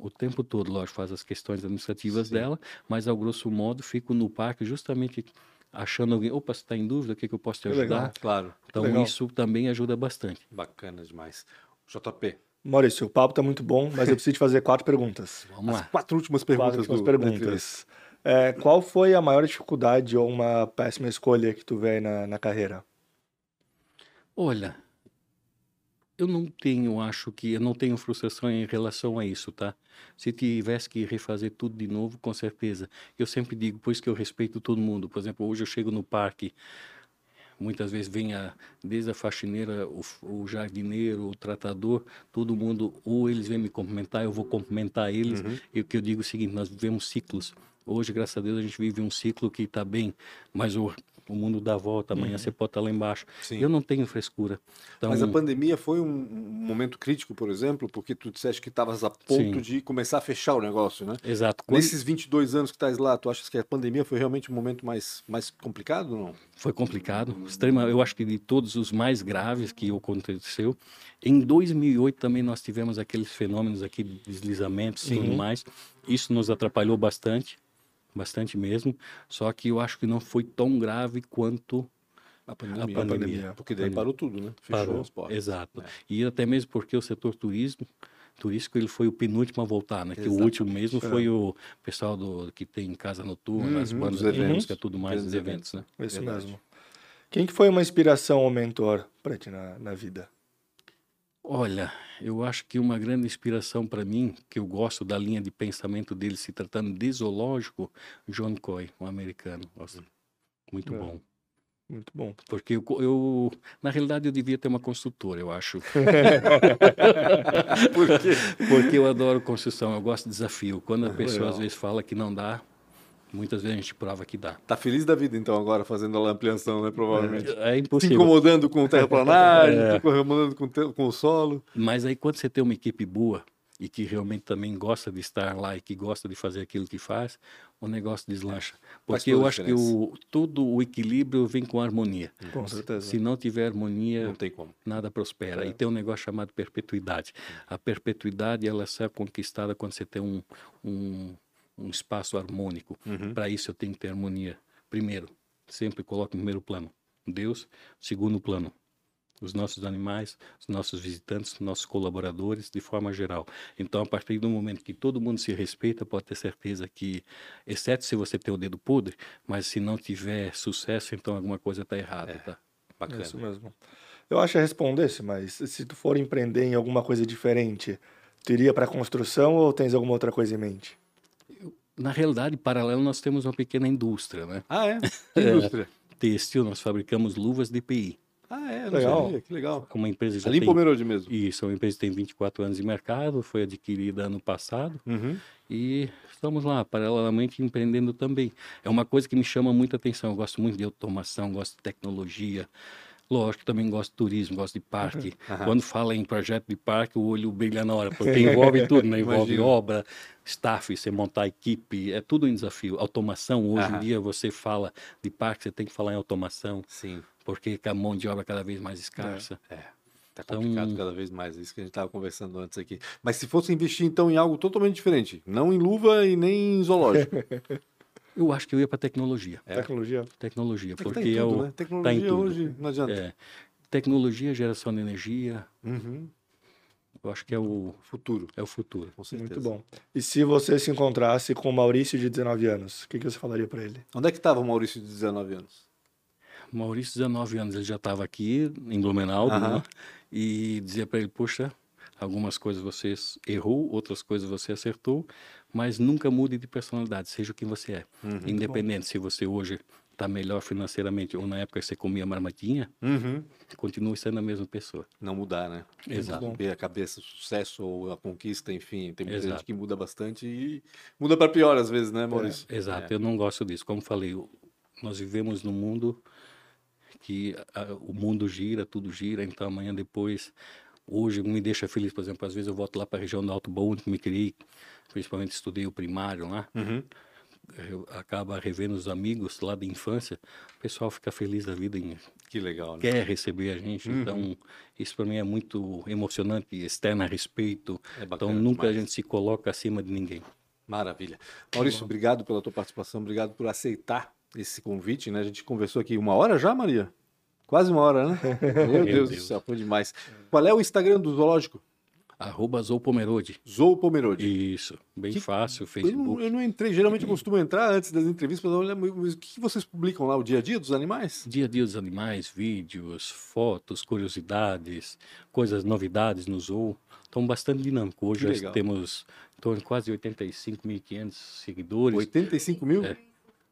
C: o tempo todo, lógico, faz as questões administrativas
A: Sim.
C: dela, mas ao grosso modo ficam no parque justamente achando alguém, opa, você está em dúvida, o que, que eu posso te
B: Que legal.
C: ajudar?
A: Claro,
C: Então
B: legal.
C: isso também ajuda bastante.
A: bacana demais. JP,
B: Maurício, o papo tá muito bom, mas eu *laughs* preciso te fazer quatro perguntas.
C: Vamos
A: as
C: lá.
A: quatro últimas
B: Quatro
A: perguntas
B: últimas
A: do,
B: perguntas. É, qual foi a maior dificuldade ou uma péssima escolha que tu vê na, na carreira?
C: Olha, eu não tenho, acho que eu não tenho frustração em relação a isso, tá? Se tivesse que refazer tudo de novo, com certeza. Eu sempre digo, por isso que eu respeito todo mundo. Por exemplo, hoje eu chego no parque, muitas vezes vem a, desde a faxineira, o, o jardineiro, o tratador, todo mundo, ou eles vêm me cumprimentar, eu vou cumprimentar eles.
A: Uhum.
C: E o que eu digo é o seguinte, nós vivemos ciclos. Hoje, graças a Deus, a gente vive um ciclo que está bem, mas o, o mundo dá volta, amanhã você pode estar lá embaixo.
A: Sim.
C: Eu não tenho frescura. Então,
A: Mas a pandemia foi um, momento crítico, por exemplo, porque tu disseste que estavas a ponto
C: Sim.
A: de começar a fechar o negócio, né?
C: Exato. Quando
A: Nesses 22 anos que estás lá, tu achas que a pandemia foi realmente um momento mais, mais complicado ou não?
C: foi complicado, extrema, eu acho que de todos os mais graves que aconteceu. Em 2008 também nós tivemos aqueles fenômenos aqui de deslizamentos e tudo mais. Isso nos atrapalhou bastante, bastante mesmo. Só que eu acho que não foi tão grave quanto
A: A pandemia.
C: A pandemia.
A: Porque daí
C: Pandemia.
A: parou tudo, né? Fechou
C: parou.
A: as portas.
C: Exato.
A: É.
C: E até mesmo porque o setor turismo turístico ele foi o penúltimo a voltar, né? Que o último mesmo
B: É.
C: foi o pessoal do que tem casa noturna, as
A: Uhum,
C: bandas
A: dos
C: de música, tudo mais, dos eventos, né?
B: Isso
A: Verdade.
B: mesmo. Quem que foi uma inspiração ou mentor pra ti na, na vida?
C: Olha, eu acho que uma grande inspiração para mim, que eu gosto da linha de pensamento dele se tratando de zoológico, John Coy, um americano. Nossa, muito
B: É.
C: bom.
B: Muito bom.
C: Porque eu, co- eu, na realidade, eu devia ter uma construtora, eu acho. *laughs*
A: Por quê?
C: Porque eu adoro construção, eu gosto de desafio. Quando a
A: Ah,
C: pessoa
A: legal.
C: às vezes fala que não dá, muitas vezes a gente prova que dá.
A: Tá feliz da vida, então, agora, fazendo a ampliação, né? Provavelmente.
C: É
A: Se
C: impossível.
A: incomodando com terraplanagem, *laughs*
C: É.
A: se incomodando com, te- com o solo.
C: Mas aí quando você tem uma equipe boa e que realmente também gosta de estar lá e que gosta de fazer aquilo que faz, o negócio deslancha. Porque eu acho que o, todo o equilíbrio vem com harmonia.
B: Com certeza.
C: Se não tiver harmonia,
A: Não tem como.
C: nada prospera.
B: É.
C: E tem um negócio chamado perpetuidade. A perpetuidade ela só é conquistada quando você tem um, um, um espaço harmônico.
A: Uhum.
C: Para isso eu tenho que ter harmonia. Primeiro, sempre coloco em primeiro plano Deus, segundo plano os nossos animais, os nossos visitantes, os nossos colaboradores, de forma geral. Então, a partir do momento que todo mundo se respeita, pode ter certeza que, exceto se você tem o dedo podre, mas se não tiver sucesso, então alguma coisa está errada,
A: É.
C: tá?
A: Bacana.
B: Isso mesmo. Eu acho que respondesse, mas se tu for empreender em alguma coisa diferente, tu iria pra construção ou tens alguma outra coisa em mente?
C: Na realidade, paralelo, nós temos uma pequena indústria, né?
A: Ah, é? *laughs* Que indústria?
C: Têxtil, nós fabricamos luvas de PI.
A: Ah, é? Não
B: Legal.
A: sabia. Que legal.
C: Uma empresa já
A: Ali em
C: tem...
A: Pomerode mesmo.
C: Isso, é uma empresa que tem 24 anos de mercado, foi adquirida ano passado
A: Uhum.
C: e estamos lá, paralelamente empreendendo também. É uma coisa que me chama muita atenção. Eu gosto muito de automação, gosto de tecnologia. Lógico, também gosto de turismo, gosto de parque.
A: Aham.
C: Quando fala em projeto de parque, o olho brilha na hora, porque *laughs* envolve tudo, né? Envolve obra, staff, você montar equipe, é tudo um desafio. Automação, hoje
A: Aham.
C: em dia você fala de parque, você tem que falar em automação,
A: Sim.
C: porque a mão de obra é cada vez mais escassa.
A: É. Tá
C: Então-
A: complicado cada vez mais, é isso que a gente estava conversando antes aqui. Mas se fosse investir então em algo totalmente diferente, não em luva e nem em zoológico. *laughs*
C: Eu acho que eu ia para tecnologia.
A: É.
B: Tecnologia.
C: Tecnologia,
A: É
C: porque
A: tá em
C: é
A: tudo,
C: o
A: né? Tecnologia
C: em tudo.
A: hoje não adianta.
C: é, tecnologia, geração de energia,
A: Uhum.
C: eu acho que é o
A: Futuro,
C: é o futuro.
A: com certeza.
B: Muito bom. E se você se encontrasse com o Maurício de 19 anos, o que, que você falaria pra ele?
A: Onde é que estava o Maurício de 19 anos?
C: Maurício, 19 anos, ele já estava aqui em Blumenau,
A: Aham.
C: né? e dizia para ele, puxa, algumas coisas você errou, outras coisas você acertou, mas nunca mude de personalidade, seja quem você é.
A: Uhum.
C: Independente se você hoje está melhor financeiramente ou na época que você comia marmatinha,
A: Uhum.
C: continue sendo a mesma pessoa.
A: Não mudar, né?
C: Exato.
A: Ter a cabeça, o sucesso ou a conquista, enfim. Tem muita
C: Exato.
A: gente que muda bastante e muda para pior às vezes, né, Maurício?
C: Exato,
A: É.
C: eu não gosto disso. Como falei, nós vivemos num mundo que ah, o mundo gira, tudo gira, então amanhã depois, hoje me deixa feliz, por exemplo, às vezes eu volto lá para a região do Alto Bom, onde me criei, principalmente estudei o primário lá,
A: Uhum.
C: eu acaba revendo os amigos lá da infância, o pessoal fica feliz da vida, em,
A: Que legal, né?
C: quer receber a gente,
A: Uhum.
C: então isso para mim é muito emocionante, externa respeito,
A: É
C: então nunca a
A: demais.
C: gente se coloca acima de ninguém.
A: Maravilha. Maurício, obrigado pela tua participação, obrigado por aceitar esse convite, né? A gente conversou aqui uma hora já, Maria? Quase uma hora, né? *laughs* Meu Deus, do
C: Deus.
A: céu, foi demais. Qual é o Instagram do Zoológico?
C: Arroba Zoupomerode.
A: Zou Pomerode.
C: Isso, bem
A: Que-
C: fácil,
A: Eu não,
C: Facebook.
A: eu não entrei, geralmente eu costumo entrar antes das entrevistas mas o que vocês publicam lá, o dia a dia dos animais?
C: Dia a dia dos animais, vídeos, fotos, curiosidades, coisas, novidades no zoo. Então, bastante dinâmico. Hoje
A: Que
C: nós
A: legal.
C: temos em torno de quase 85.500 seguidores.
A: 85 mil?
C: É.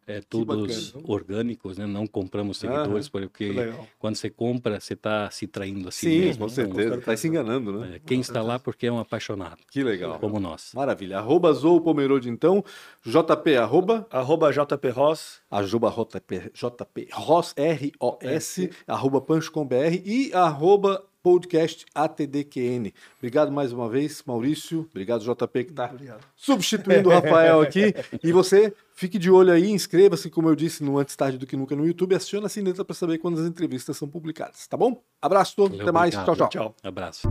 C: É, todos
A: bacana.
C: orgânicos, né? Não compramos seguidores, porque
B: Legal.
C: quando você compra, você está se traindo a si
A: Sim,
C: mesmo.
A: com
C: Então,
A: certeza. Está se enganando, né?
C: é, quem está lá porque é um apaixonado,
A: Que legal.
C: como nós.
A: Maravilha. Arroba Zou Pomerode, então. JP, arroba.
B: Arroba JP Ross.
A: Arroba JP, JP Ross, R-O-S, arroba pancho.com.br e arroba podcast ATDQN. Obrigado mais uma vez, Maurício. Obrigado, JP, que está substituindo o Rafael aqui. E você, fique de olho aí, inscreva-se, como eu disse, no Antes Tarde do Que Nunca no YouTube. Acione a sineta para saber quando as entrevistas são publicadas, tá bom? Abraço todo, até mais.
C: obrigado.
A: Tchau, tchau.
B: Tchau.
C: Abraço.